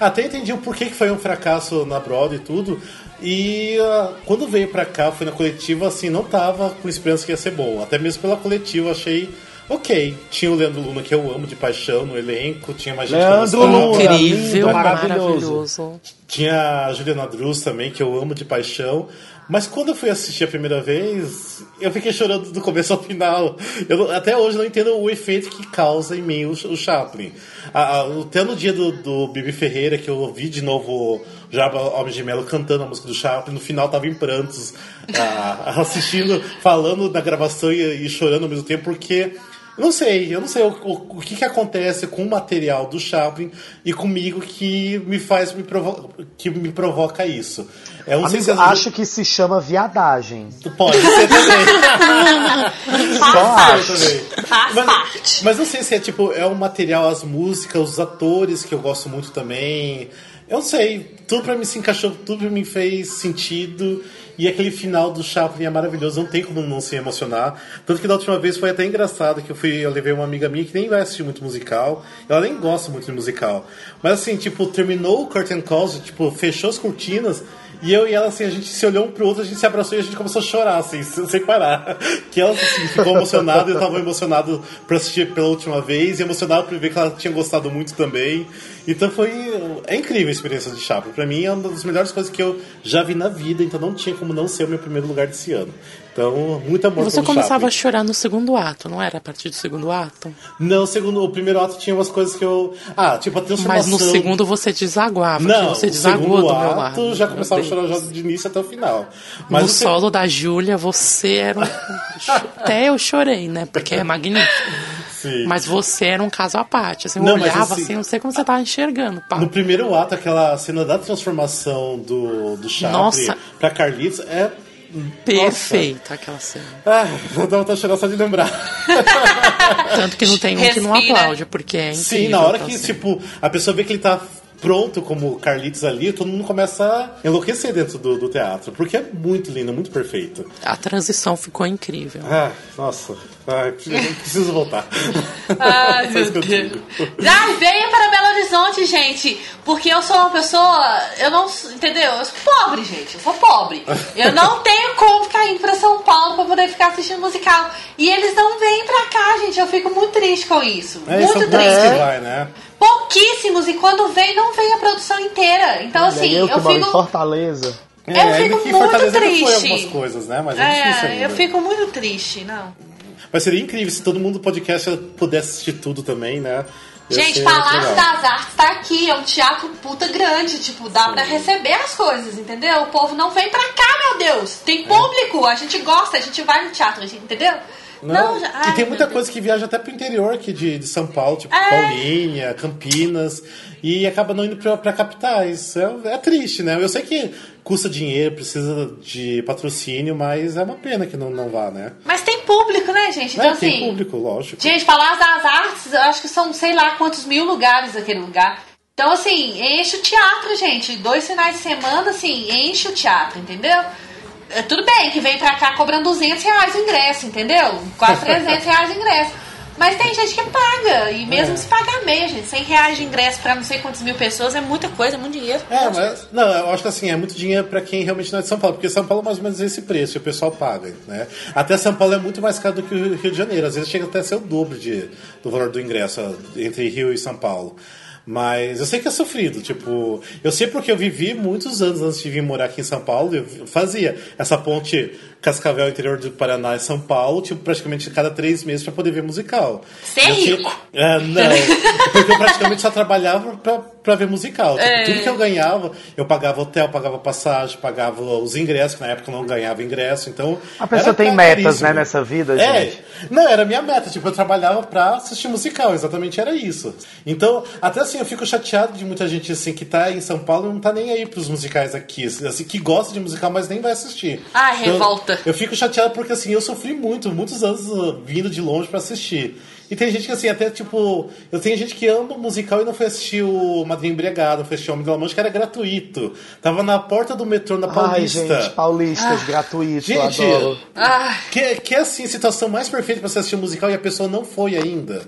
Até entendi o porquê que foi um fracasso na Broadway e tudo. E ah, quando veio pra cá, fui na coletiva, assim, não tava com esperança que ia ser bom. Até mesmo pela coletiva, achei ok. Tinha o Leandro Luna, que eu amo de paixão no elenco, tinha mais gente que eu Leandro. Luna. Incrível, lindo, maravilhoso. maravilhoso. Tinha a Juliana Drus também, que eu amo de paixão. Mas quando eu fui assistir a primeira vez, eu fiquei chorando do começo ao final. Eu até hoje não entendo o efeito que causa em mim o, o Chaplin. A- a- até no dia do, do Bibi Ferreira, que eu ouvi de novo Jabba Homem de Melo cantando a música do Chaplin, no final tava em prantos, ah, assistindo, falando da gravação e, e chorando ao mesmo tempo, porque não sei, eu não sei o, o, o que, que acontece com o material do Chaplin e comigo que me faz me provo que me provoca isso. É um Amigo, acho que se chama viadagem. pode ser também. Só Pode acho. ser também. Faz Mas, mas não sei se é tipo é o material, as músicas, os atores que eu gosto muito também. Eu não sei, tudo pra mim se encaixou, tudo pra mim fez sentido. E aquele final do Chaplin é maravilhoso, não tem como não se emocionar. Tanto que da última vez foi até engraçado que eu fui, eu levei uma amiga minha que nem vai assistir muito musical, ela nem gosta muito de musical. Mas assim, tipo, terminou o curtain calls, tipo, fechou as cortinas, e eu e ela, assim, a gente se olhou um pro outro, a gente se abraçou e a gente começou a chorar, assim, sem parar. Que ela, assim, ficou emocionada eu tava emocionado pra assistir pela última vez e emocionado por ver que ela tinha gostado muito também. Então foi. É incrível a experiência de Chaplin. Pra mim é uma das melhores coisas que eu já vi na vida, então não tinha como não ser o meu primeiro lugar desse ano. Então, muito amor Você começava a Chaplin. chorar no segundo ato, não era? A partir do segundo ato? Não, segundo, o primeiro ato tinha umas coisas que eu. Ah, tipo a Mas transformação. no segundo você desaguava. Não, você desaguou do meu ato lado. já começava a chorar já de início até o final. no o se- solo da Júlia, você era um... Até eu chorei, né? Porque é magnífico. Sim. Mas você era um caso à parte. Assim, eu Não, mas olhava assim- assim, não sei como você tava enxergando. Pá. No primeiro ato, aquela cena da transformação do, do Chaplin Nossa. pra Carlitos é. Perfeita aquela cena. Ah, dá vontade de chorar só de lembrar. Tanto que não tem um que não Respira. aplaude, porque é incrível. Sim, na hora que, cena. tipo, a pessoa vê que ele tá pronto como Carlitos ali, todo mundo começa a enlouquecer dentro do, do teatro. Porque é muito lindo, muito perfeito. A transição ficou incrível. Ah, nossa. Ai, preciso, preciso voltar. Ai, isso meu que eu Deus. Ai, venha para Belo Horizonte, gente. Porque eu sou uma pessoa. Eu não. Entendeu? Eu sou pobre, gente. Eu sou pobre. Eu não tenho como ficar indo pra São Paulo pra poder ficar assistindo musical. E eles não vêm pra cá, gente. Eu fico muito triste com isso. É, muito triste. vai, né? Pouquíssimos. E quando vem, não vem a produção inteira. Então, E assim, eu que eu em fico. Fortaleza. Eu ainda fico muito Fortaleza foi triste. algumas coisas, né? Mas é, difícil É, ainda. eu fico muito triste, não. Mas seria incrível se todo mundo do podcast pudesse assistir tudo também, né? Gente, Palácio das Artes tá aqui, é um teatro puta grande, tipo, dá pra receber as coisas, entendeu? O povo não vem pra cá, meu Deus. É. Tem público, a gente gosta, a gente vai no teatro, entendeu? Não, já- e ai, tem muita coisa que viaja até pro interior aqui de, de São Paulo, tipo É. Paulinha, Campinas, e acaba não indo pra, pra capitais. É, é triste, né? Eu sei que custa dinheiro, precisa de patrocínio, mas é uma pena que não, não vá, né? Mas tem público, né, gente? Então, é, tem assim, público, lógico. Gente, Palácio das Artes, eu acho que são sei lá quantos mil lugares aquele lugar. Então, assim, enche o teatro, gente. Dois finais de semana, assim, enche o teatro, entendeu? É, tudo bem que vem pra cá cobrando 200 reais o ingresso, entendeu? Quase 300 reais o ingresso. Mas tem gente que paga, e mesmo É. se pagar meio, gente, 100 reais de ingresso pra não sei quantas mil pessoas é muita coisa, é muito dinheiro. É, mas não, eu acho que assim, é muito dinheiro pra quem realmente não é de São Paulo, porque São Paulo é mais ou menos esse preço, e o pessoal paga, né? Até São Paulo é muito mais caro do que o Rio de Janeiro, às vezes chega até a ser o dobro de, do valor do ingresso entre Rio e São Paulo. Mas eu sei que é sofrido, tipo, eu sei porque eu vivi muitos anos antes de vir morar aqui em São Paulo, eu fazia essa ponte Cascavel, interior do Paraná e São Paulo, tipo, praticamente cada três meses pra poder ver musical. Você é Eu tinha- rico. é, não, porque eu praticamente só trabalhava pra, pra ver musical. Tipo, É. Tudo que eu ganhava, eu pagava hotel, pagava passagem, pagava os ingressos, que na época eu não ganhava ingresso, então... A pessoa tem caríssimo. metas, né, nessa vida, É, gente. não, era a minha meta, tipo, eu trabalhava pra assistir musical, exatamente era isso. Então, até assim, eu fico chateado de muita gente, assim, que tá em São Paulo e não tá nem aí pros musicais aqui, assim, que gosta de musical, mas nem vai assistir. Ah, Então, revolta. Eu fico chateado porque, assim, eu sofri muito, muitos anos uh, vindo de longe pra assistir. E tem gente que, assim, até, tipo... Eu tenho gente que ama musical e não foi assistir o Madrinha Embriagado, não foi assistir o Homem Mancha, que era gratuito. Tava na porta do metrô, na Ai, Paulista. gente, paulistas, gratuito, Gente, adoro. Ah, Que, que é assim, situação mais perfeita pra você assistir um musical e a pessoa não foi ainda.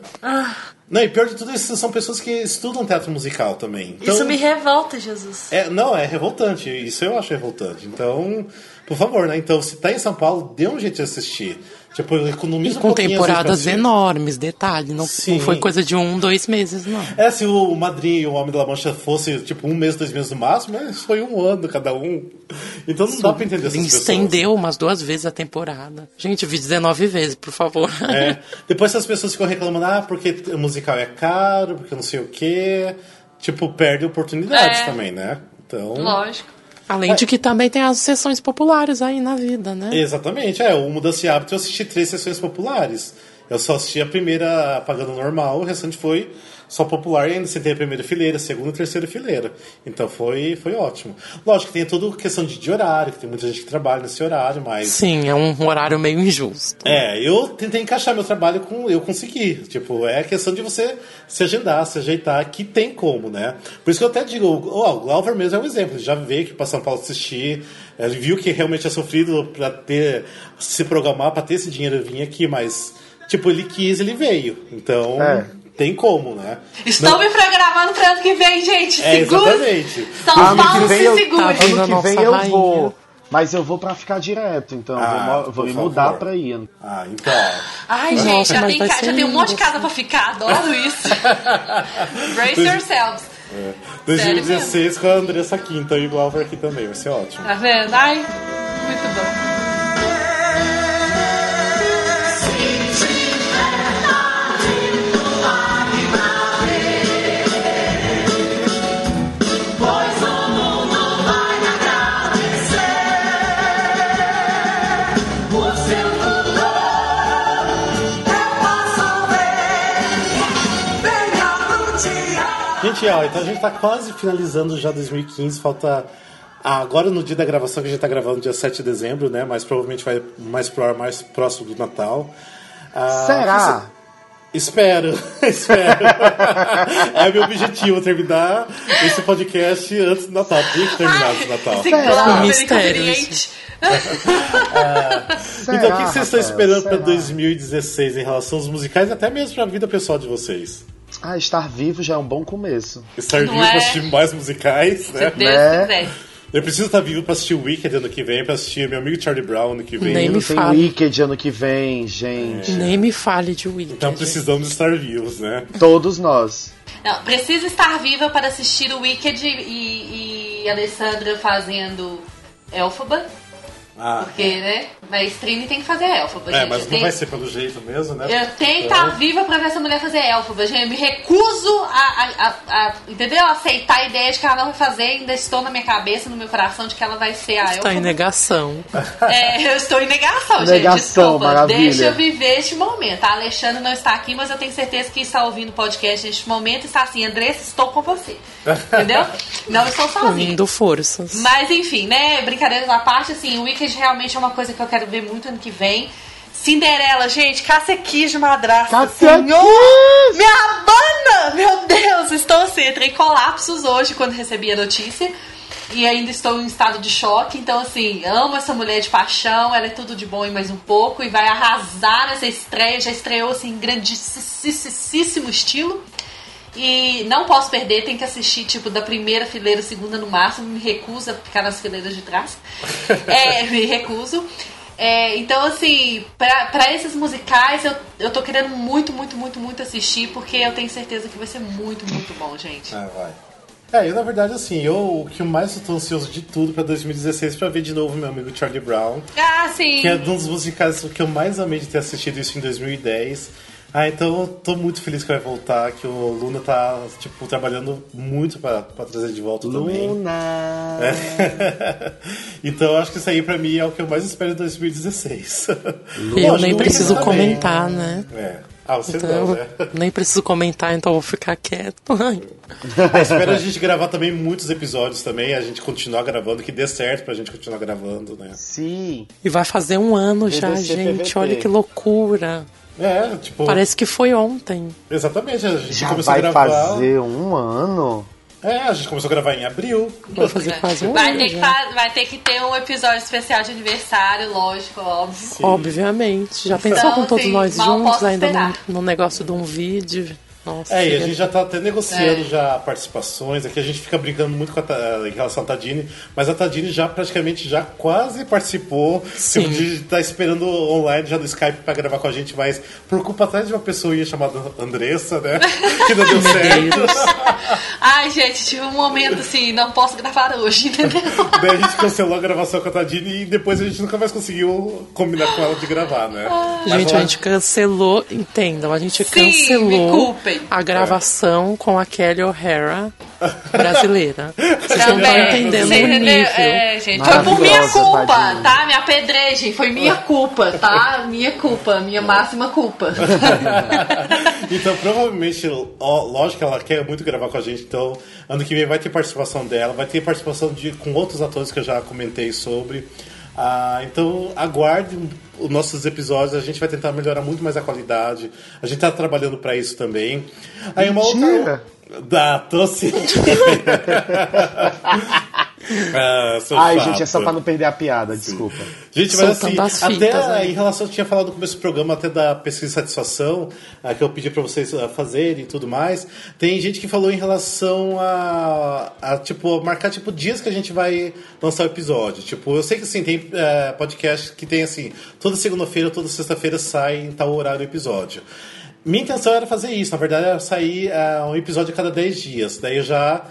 Não, e pior de tudo, isso são pessoas que estudam teatro musical também. Então, isso me revolta, Jesus. é, não, é revoltante. Isso eu acho revoltante. Então, por favor, né? Então, se tá em São Paulo, dê um jeito de assistir. Tipo, economiza um Com pra temporadas enormes, detalhe. Não, Sim. não foi coisa de um, dois meses, não. É, se o Madrinho e o Homem da Mancha fosse, tipo, um mês, dois meses no máximo, mas foi um ano cada um. Então não dá pra entender essas Ele pessoas. estendeu umas duas vezes a temporada. Gente, eu vi 19 vezes, por favor. É. Depois essas pessoas ficam reclamando, ah, porque o musical é caro, porque não sei o quê. Tipo, perde oportunidades É. também, né? Então. Lógico. Além de que também tem as sessões populares aí na vida, né? Exatamente, é. O Mudança de Hábito eu assisti três sessões populares. Eu só assisti a primeira pagando normal, o restante foi só popular e ainda tem a primeira fileira, a segunda e terceira fileira. Então foi, foi ótimo. Lógico que tem toda questão de, de horário, que tem muita gente que trabalha nesse horário, mas. Sim, é um horário meio injusto. É, eu tentei encaixar meu trabalho com. Eu consegui. Tipo, é questão de você se agendar, se ajeitar, que tem como, né? Por isso que eu até digo, o Glauber mesmo é um exemplo. Ele já veio aqui pra São Paulo assistir, ele viu que realmente é sofrido pra ter. se programar pra ter esse dinheiro e vir aqui, mas. Tipo, ele quis, ele veio. Então. É. Tem como, né? Estou Não- me programando para ano que vem, gente. É, Segura. exatamente. São Ano que Paulo vem se eu- segure. tá? Ano que nossa vem eu vou. Mas eu vou pra ficar direto, então eu Ah, vou, vou me mudar favor. pra ir. Ah, então. Ai, gente, já tem, vai ca- já tem um monte de casa pra ficar. Adoro isso. Brace yourselves. 2016 com a Andressa Quinta e o Glauber aqui também, vai ser ótimo. Tá vendo? Ai, Gente, ó, então a gente tá quase finalizando já 2015, falta. Ah, agora no dia da gravação, que a gente tá gravando dia 7 de dezembro, né? Mas provavelmente vai mais pro ar mais próximo do Natal. Ah, Será? Espero, espero. é meu objetivo terminar esse podcast antes do Natal. Tem que terminar antes do Natal. Glauber Mistério inconveniente. Então, o que vocês estão esperando para Será? 2016 em relação aos musicais e até mesmo para a vida pessoal de vocês? Ah, estar vivo já é um bom começo. Estar Não vivo é? para assistir mais musicais, Se né? Deus Né? quiser. Eu preciso estar vivo para assistir o Wicked ano que vem, para assistir meu amigo Charlie Brown ano que vem. Nem me Tem fale. Wicked ano que vem, gente. Nem me fale de Wicked. Então precisamos estar vivos, né? Todos nós. Não, precisa estar viva para assistir o Wicked e, e Alessandra fazendo Elphaba. Ah, Porque, né? Na stream tem que fazer élfaba, É, gente. mas não tenho- vai ser pelo jeito mesmo, né? Eu tenho que Então- estar viva pra ver essa mulher fazer élfaba, gente. Eu me recuso a, a- a- a- entendeu? Aceitar a ideia de que ela não vai fazer. Ainda estou na minha cabeça, no meu coração, de que ela vai ser a Está élfaba. em negação. É, eu estou em negação, gente. Negação, Desculpa. maravilha. Deixa eu viver este momento. A Alexandre não está aqui, mas eu tenho certeza que está ouvindo o podcast neste momento e está assim, Andressa, estou com você. Entendeu? Não estou sozinha. Unindo forças. Mas enfim, né? Brincadeiras à parte, assim, o Wicked realmente é uma coisa que eu quero ver muito ano que vem. Cinderela, gente, Cássia Kiss de madrasta. Cássia Senhor! Me abana! Meu Deus, estou assim, entrei em colapsos hoje quando recebi a notícia. E ainda estou em estado de choque. Então, assim, amo essa mulher de paixão. Ela é tudo de bom e mais um pouco. E vai arrasar nessa estreia. Já estreou, assim, em grandíssimo estilo. E não posso perder, tem que assistir, tipo, da primeira fileira, segunda no máximo. Me recuso a ficar nas fileiras de trás. É, me recuso. É, então, assim, pra, pra esses musicais, eu, eu tô querendo muito, muito, muito, muito assistir, porque eu tenho certeza que vai ser muito, muito bom, gente. Ah, vai. É, eu na verdade, assim, eu o que eu mais tô ansioso de tudo pra 2016 pra ver de novo meu amigo Charlie Brown, Ah, sim! que é um dos musicais que eu mais amei de ter assistido isso em 2010. Ah, então eu tô muito feliz que vai voltar, que o Luna tá, tipo, trabalhando muito pra, pra trazer de volta também. Luna. É. então eu acho que isso aí pra mim é o que eu mais espero em 2016. Eu Lógico, nem preciso também. comentar, né? É. Ah, você Então, não, eu né? nem preciso comentar, então eu vou ficar quieto. Ai. Ah, espero a gente gravar também muitos episódios também, a gente continuar gravando, que dê certo pra gente continuar gravando, né? Sim. E vai fazer um ano já, gente. Olha que loucura. É, tipo. Parece que foi ontem. Exatamente, a gente Já começou a vai gravar. fazer um ano? É, a gente começou a gravar em abril. Vai fazer quase um Vai ano ter, que já. vai ter que ter um episódio especial de aniversário, lógico, óbvio. Obviamente. Já pensou Então, com todos assim, nós mal juntos, ainda esperar. no, no negócio de um vídeo? Nossa. É, e a gente já tá até negociando É. já participações. Aqui a gente fica brincando muito com a, em relação à Tadine, mas a Tadine já praticamente já quase participou. Sim. Tipo, estar esperando online já no Skype pra gravar com a gente, mas por culpa até de uma pessoa chamada Andressa, né? Que não deu certo. Ai, gente, tive um momento assim, não posso gravar hoje, entendeu? Daí a gente cancelou a gravação com a Tadine e depois a gente nunca mais conseguiu combinar com ela de gravar, né? Gente, a gente cancelou, entendam, a gente Sim, me cancelou a gravação com a Kelly O'Hara brasileira. Vocês não estão entendendo Você o nível. É, gente, foi por minha culpa, tadinha. tá? Me apedrejem, foi minha culpa, tá? Minha culpa, minha máxima culpa. então, provavelmente, ó, lógico que ela quer muito gravar com a gente, então ano que vem vai ter participação dela, vai ter participação de, com outros atores que eu já comentei sobre. Ah, então, aguarde os nossos episódios, a gente vai tentar melhorar muito mais a qualidade. A gente tá trabalhando para isso também. Aí uma Mentira. outra. Da, tô sim. ah, sou Ai, chato. gente, é só pra não perder a piada, desculpa. Gente, mas Soltando assim, as fitas até aí. em relação, eu tinha falado no começo do programa, até da pesquisa de satisfação, que eu pedi pra vocês ah, fazerem e tudo mais. Tem gente que falou em relação a, a, tipo, marcar, tipo, dias que a gente vai lançar o episódio. Tipo, eu sei que, assim, tem eh, podcast que tem, assim, toda segunda-feira, toda sexta-feira sai em tal horário o episódio. Minha intenção era fazer isso, na verdade era sair ah, um episódio a cada 10 dias. Daí eu já...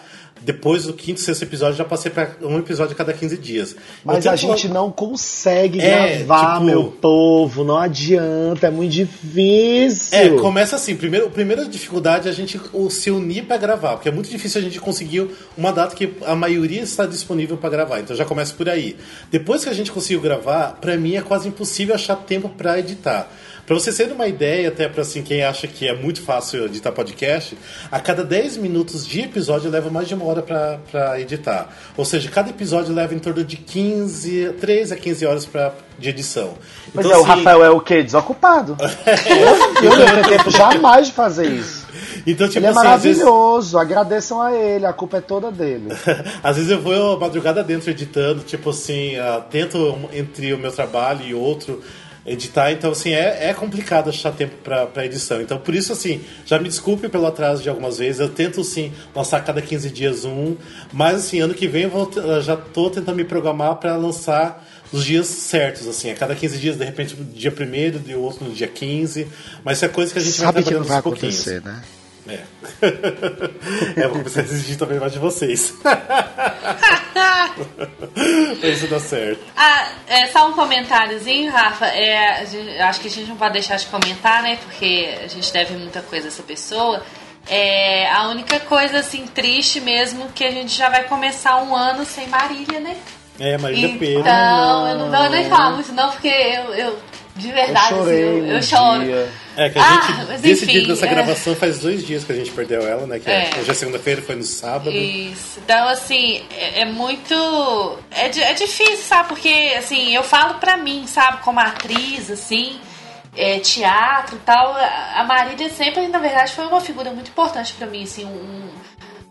Depois do quinto, sexto episódio, já passei pra um episódio a cada 15 dias. Mas a gente não consegue É, gravar, tipo- meu povo. Não adianta, é muito difícil. É, começa assim. Primeiro, a primeira dificuldade é a gente se unir pra gravar, porque é muito difícil a gente conseguir uma data que a maioria está disponível pra gravar. Então já começa por aí. Depois que a gente conseguiu gravar, pra mim é quase impossível achar tempo pra editar. Pra vocês terem uma ideia, até pra assim, quem acha que é muito fácil editar podcast, a cada 10 minutos de episódio leva mais de uma hora pra, pra editar. Ou seja, cada episódio leva em torno de 15, 3 a 15 horas pra, de edição. Mas Então, é, o assim, Rafael é o quê? Desocupado. eu, eu não tenho tempo jamais de fazer isso. Então, tipo Ele é assim, vezes- maravilhoso, agradeçam a ele, a culpa é toda dele. Às vezes eu vou a madrugada dentro editando, tipo assim, ah, tento entre o meu trabalho e outro editar, então assim, é, é complicado achar tempo pra edição. Então por isso assim, já me desculpe pelo atraso de algumas vezes, eu tento sim lançar a cada 15 dias um, mas assim, ano que vem eu vou, eu já tô tentando me programar pra lançar nos dias certos, assim, a cada 15 dias, de repente no dia 1 de outro no dia 15, mas isso é coisa que a gente Sabe vai que não trabalhando vai aos pouquinhos. acontecer, né? É. é, eu vou começar a exigir também mais de vocês. isso dar certo. Ah, é, só um comentáriozinho, Rafa. É, a gente- acho que a gente não pode deixar de comentar, né? Porque a gente deve muita coisa a essa pessoa. É, a única coisa, assim, triste mesmo, que a gente já vai começar um ano sem Marília, né? É, Marília Pena. Então, eu não vou nem falar muito não, porque eu, eu de verdade, eu chorei assim, eu, eu um choro. dia. É, que a Ah, gente decidiu dessa é. gravação faz dois dias que a gente perdeu ela, né? Que é. É. hoje é segunda-feira, foi no sábado. Isso. Então, assim, é, é muito. É, é difícil, sabe? Porque, assim, eu falo pra mim, sabe, como atriz, assim, é, teatro e tal. A Marília sempre, na verdade, foi uma figura muito importante pra mim, assim, um,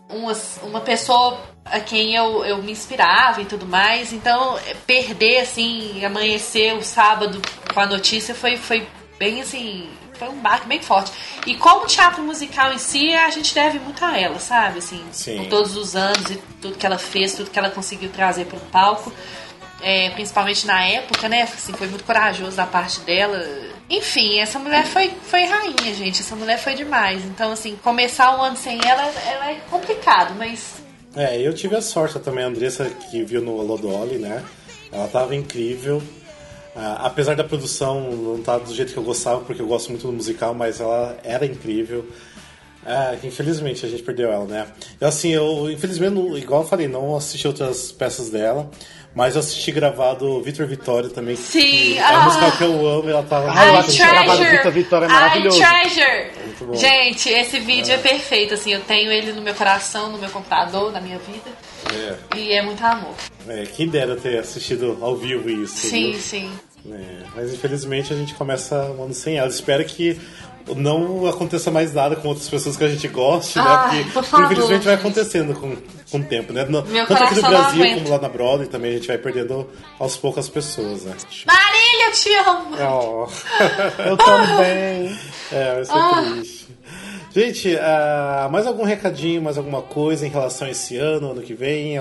uma, uma pessoa a quem eu, eu me inspirava e tudo mais. Então, é, perder, assim, amanhecer o sábado com a notícia foi, foi bem, assim, foi um baque bem forte. E como teatro musical em si, a gente deve muito a ela, sabe? Assim, Sim. por todos os anos e tudo que ela fez, tudo que ela conseguiu trazer para o palco. É, principalmente na época, né? Assim, foi muito corajoso da parte dela. Enfim, essa mulher foi, foi rainha, gente. Essa mulher foi demais. Então, assim, começar um ano sem ela, ela é complicado, mas É, eu tive a sorte também, a Andressa, que viu no Lodoli, né? Ela tava incrível. Ah, apesar da produção não estar do jeito que eu gostava, porque eu gosto muito do musical, mas ela era incrível. Ah, infelizmente a gente perdeu ela, né? Eu, assim, eu, infelizmente, não- igual eu falei, não assisti outras peças dela, mas eu assisti gravado Vitor Vitória também. Sim, que É ah. uma musical que eu amo, ela tava Ah, eu I gravado treasure. Vitor Vitória é maravilhoso. treasure. bom. Gente, esse vídeo é. perfeito, assim, eu tenho ele no meu coração, no meu computador, na minha vida. É, E é muito amor. é, quem dera ter assistido ao vivo isso. Sim, viu? sim. É, mas infelizmente a gente começa o ano sem ela. Espero que não aconteça mais nada com outras pessoas que a gente goste, né? Ai, Porque por favor, infelizmente vai acontecendo com, com o tempo, né? No, Meu tanto aqui no Brasil como lá na Broadway também a gente vai perdendo aos poucos as pessoas, né? Marília, eu te amo! Oh. Eu também. É, vai ser Ah. triste. Gente, ah, mais algum recadinho, mais alguma coisa em relação a esse ano, ano que vem?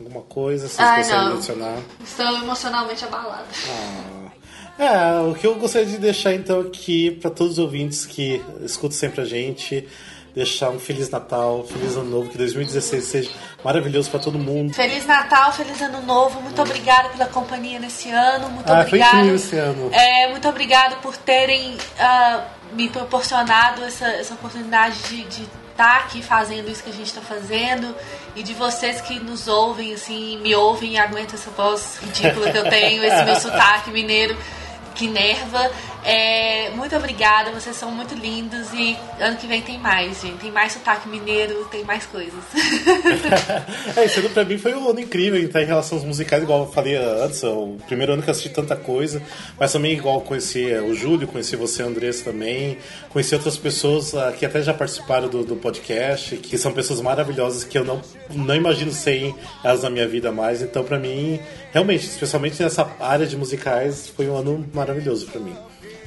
Alguma coisa vocês Ai, gostariam de adicionar? Estou emocionalmente abalada. É, o que eu gostaria de deixar então aqui para todos os ouvintes que escutam sempre a gente, deixar um Feliz Natal, Feliz Ano Novo, que 2016 seja maravilhoso para todo mundo. Feliz Natal, feliz Ano Novo. Muito obrigada pela companhia nesse ano. Muito Ah, foi obrigada. incrível esse ano. É, muito obrigada por terem ah, me proporcionado essa, essa oportunidade de estar aqui fazendo isso que a gente está fazendo e de vocês que nos ouvem, assim, me ouvem e aguentam essa voz ridícula que eu tenho, esse meu sotaque mineiro que nerva. É, muito obrigada, vocês são muito lindos e ano que vem tem mais, gente. Tem mais sotaque mineiro, tem mais coisas. É, esse ano pra mim foi um ano incrível, tá, em relação aos musicais, igual eu falei antes, é o primeiro ano que eu assisti tanta coisa, mas também igual conheci é, o Júlio, conheci você, Andressa, também, conheci outras pessoas ah, que até já participaram do, do podcast, que são pessoas maravilhosas que eu não, não imagino sem elas na minha vida mais, então pra mim, realmente, especialmente nessa área de musicais, foi um ano maravilhoso pra mim.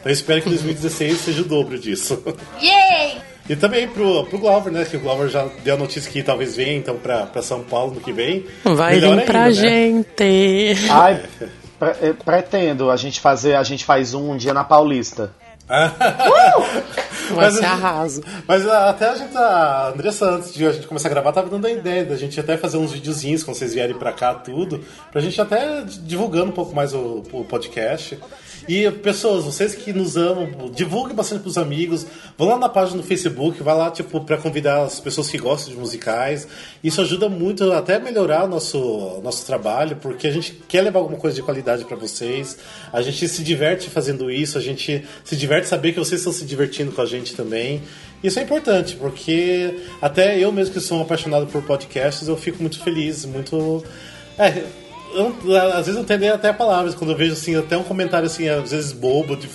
Então eu espero que 2016 seja o dobro disso. Yay! E também pro, pro Glover, né? Que o Glover já deu a notícia que talvez venha então pra, pra São Paulo no que vem. Vai Melhor vir pra ainda, né? gente. Ai, pre- eh, pretendo a gente fazer, a gente faz um um dia na Paulista. Vai Mas arraso. Mas até a gente, a Andressa, antes de a gente começar a gravar, tava dando a ideia da gente até fazer uns videozinhos quando vocês vierem pra cá, tudo, pra gente até divulgando um pouco mais o, o podcast. E pessoas, vocês que nos amam, divulguem bastante pros amigos, vão lá na página do Facebook, vai lá, tipo, pra convidar as pessoas que gostam de musicais. Isso ajuda muito até a melhorar o nosso, nosso trabalho, porque a gente quer levar alguma coisa de qualidade pra vocês. A gente se diverte fazendo isso, a gente se diverte saber que vocês estão se divertindo com a gente também. Isso é importante, porque até eu mesmo que sou um apaixonado por podcasts, eu fico muito feliz, muito. É, eu, às vezes eu tenho nem até palavras quando eu vejo assim, até um comentário assim, às vezes bobo, de,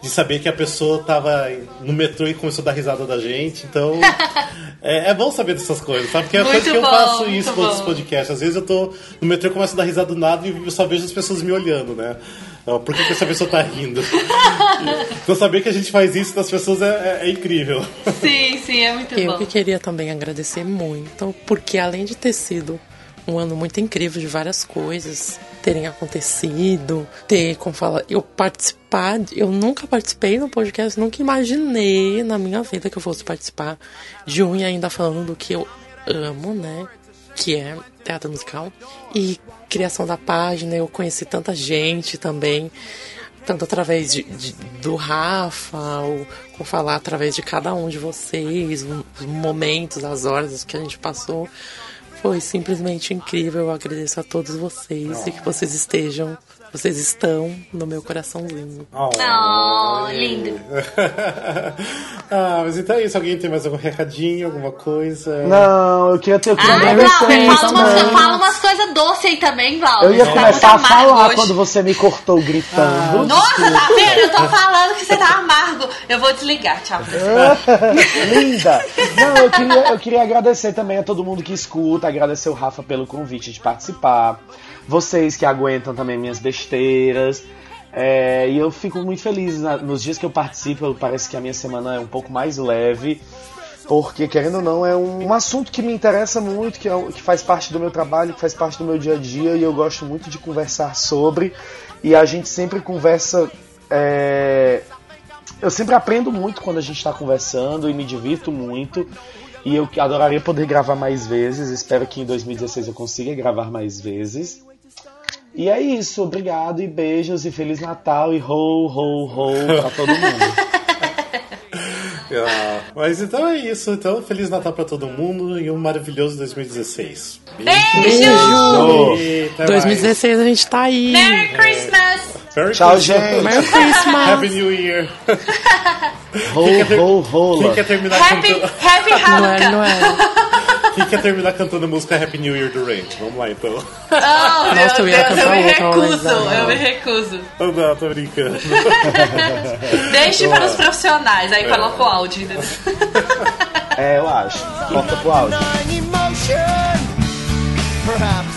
de saber que a pessoa tava no metrô e começou a dar risada da gente. Então, é, é bom saber dessas coisas, sabe? Porque é coisa que eu bom, faço muito isso com outros podcasts. Às vezes eu tô no metrô e começo a dar risada do nada e eu só vejo as pessoas me olhando, né? Por que, que essa pessoa tá rindo? então saber que a gente faz isso das pessoas é, é- é incrível. Sim, sim, é muito Eu bom. que queria também agradecer muito, porque além de ter sido um ano muito incrível de várias coisas terem acontecido, ter, como fala, eu participar, eu nunca participei no podcast, nunca imaginei na minha vida que eu fosse participar de um e ainda falando do que eu amo, né? que é teatro musical. E criação da página, eu conheci tanta gente também, tanto através de, de- do Rafa, ou com falar através de cada um de vocês, os momentos, as horas que a gente passou. Foi simplesmente incrível. Eu agradeço a todos vocês e que vocês estejam, vocês estão no meu coraçãozinho. Oh, lindo. ah, mas então é isso. Alguém tem mais algum recadinho, alguma coisa? Não, eu queria ter eu queria Ah, fala umas, também. fala umas coisas doces aí também, Glauber. Eu ia Você tá começar a falar hoje. quando você me cortou gritando. Nossa, tá vendo? Eu tô falando que você tá amargo. Eu vou desligar, tchau. Linda! Não, eu queria, eu queria agradecer também a todo mundo que escuta, agradecer o Rafa pelo convite de participar, vocês que aguentam também minhas besteiras. É, e eu fico muito feliz na- nos dias que eu participo, parece que a minha semana é um pouco mais leve, porque querendo ou não, é um, um assunto que me interessa muito, que, é que faz parte do meu trabalho, que faz parte do meu dia a dia, e eu gosto muito de conversar sobre. E a gente sempre conversa. é, eu sempre aprendo muito quando a gente está conversando e me divirto muito. E eu adoraria poder gravar mais vezes. Espero que em 2016 eu consiga gravar mais vezes. E é isso. Obrigado e beijos e Feliz Natal e ho, ho, ho pra todo mundo. Ah, mas então é isso. Então, Feliz Natal pra todo mundo e um maravilhoso 2016. Beijo! E até mais. 2016 a gente tá aí. Merry Christmas! Merry Tchau, Christmas. gente. Merry Christmas! Happy New Year. Ho, ho, rola. Quem quer terminar Happy, cantando? happy Não é, Hanukkah! não é. Quem quer terminar cantando a música Happy New Year do Rain? Vamos lá então. Oh, Nossa, eu Deus, cantar eu me recuso, eu me recuso. Oh, não, tô brincando. Deixe para os profissionais, aí coloca o áudio. É, eu acho. Corta pro áudio. Perhaps.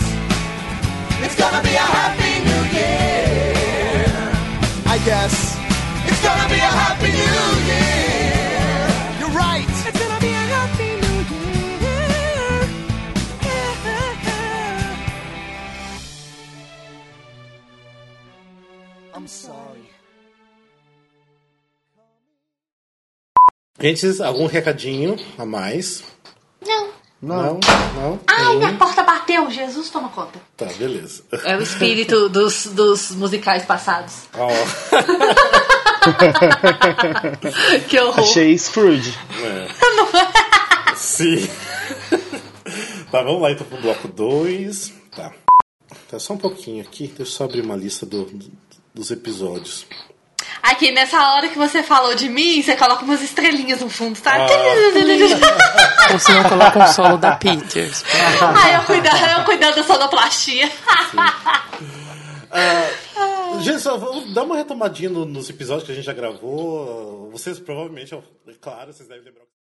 It's gonna be a happy new year. I guess. It's gonna be a happy new year. Sorry. Gente, algum recadinho a mais? Não. Não? Não? Ai, Nenhum? minha porta bateu. Jesus, toma conta. Tá, beleza. É o espírito dos, dos musicais passados. Ó, Que horror. Achei Scrooge. sim. tá, vamos lá então pro bloco 2. Tá. Tá só um pouquinho aqui. Deixa eu só abrir uma lista do- do- dos episódios. Aqui, nessa hora que você falou de mim, você coloca umas estrelinhas no fundo, tá? Ou se não, coloca um solo da Peters. Ai, eu cuidando, eu cuidando da sonoplastia. Gente, só vamos dar uma retomadinha no- nos episódios que a gente já gravou. Vocês provavelmente, é claro, vocês devem lembrar.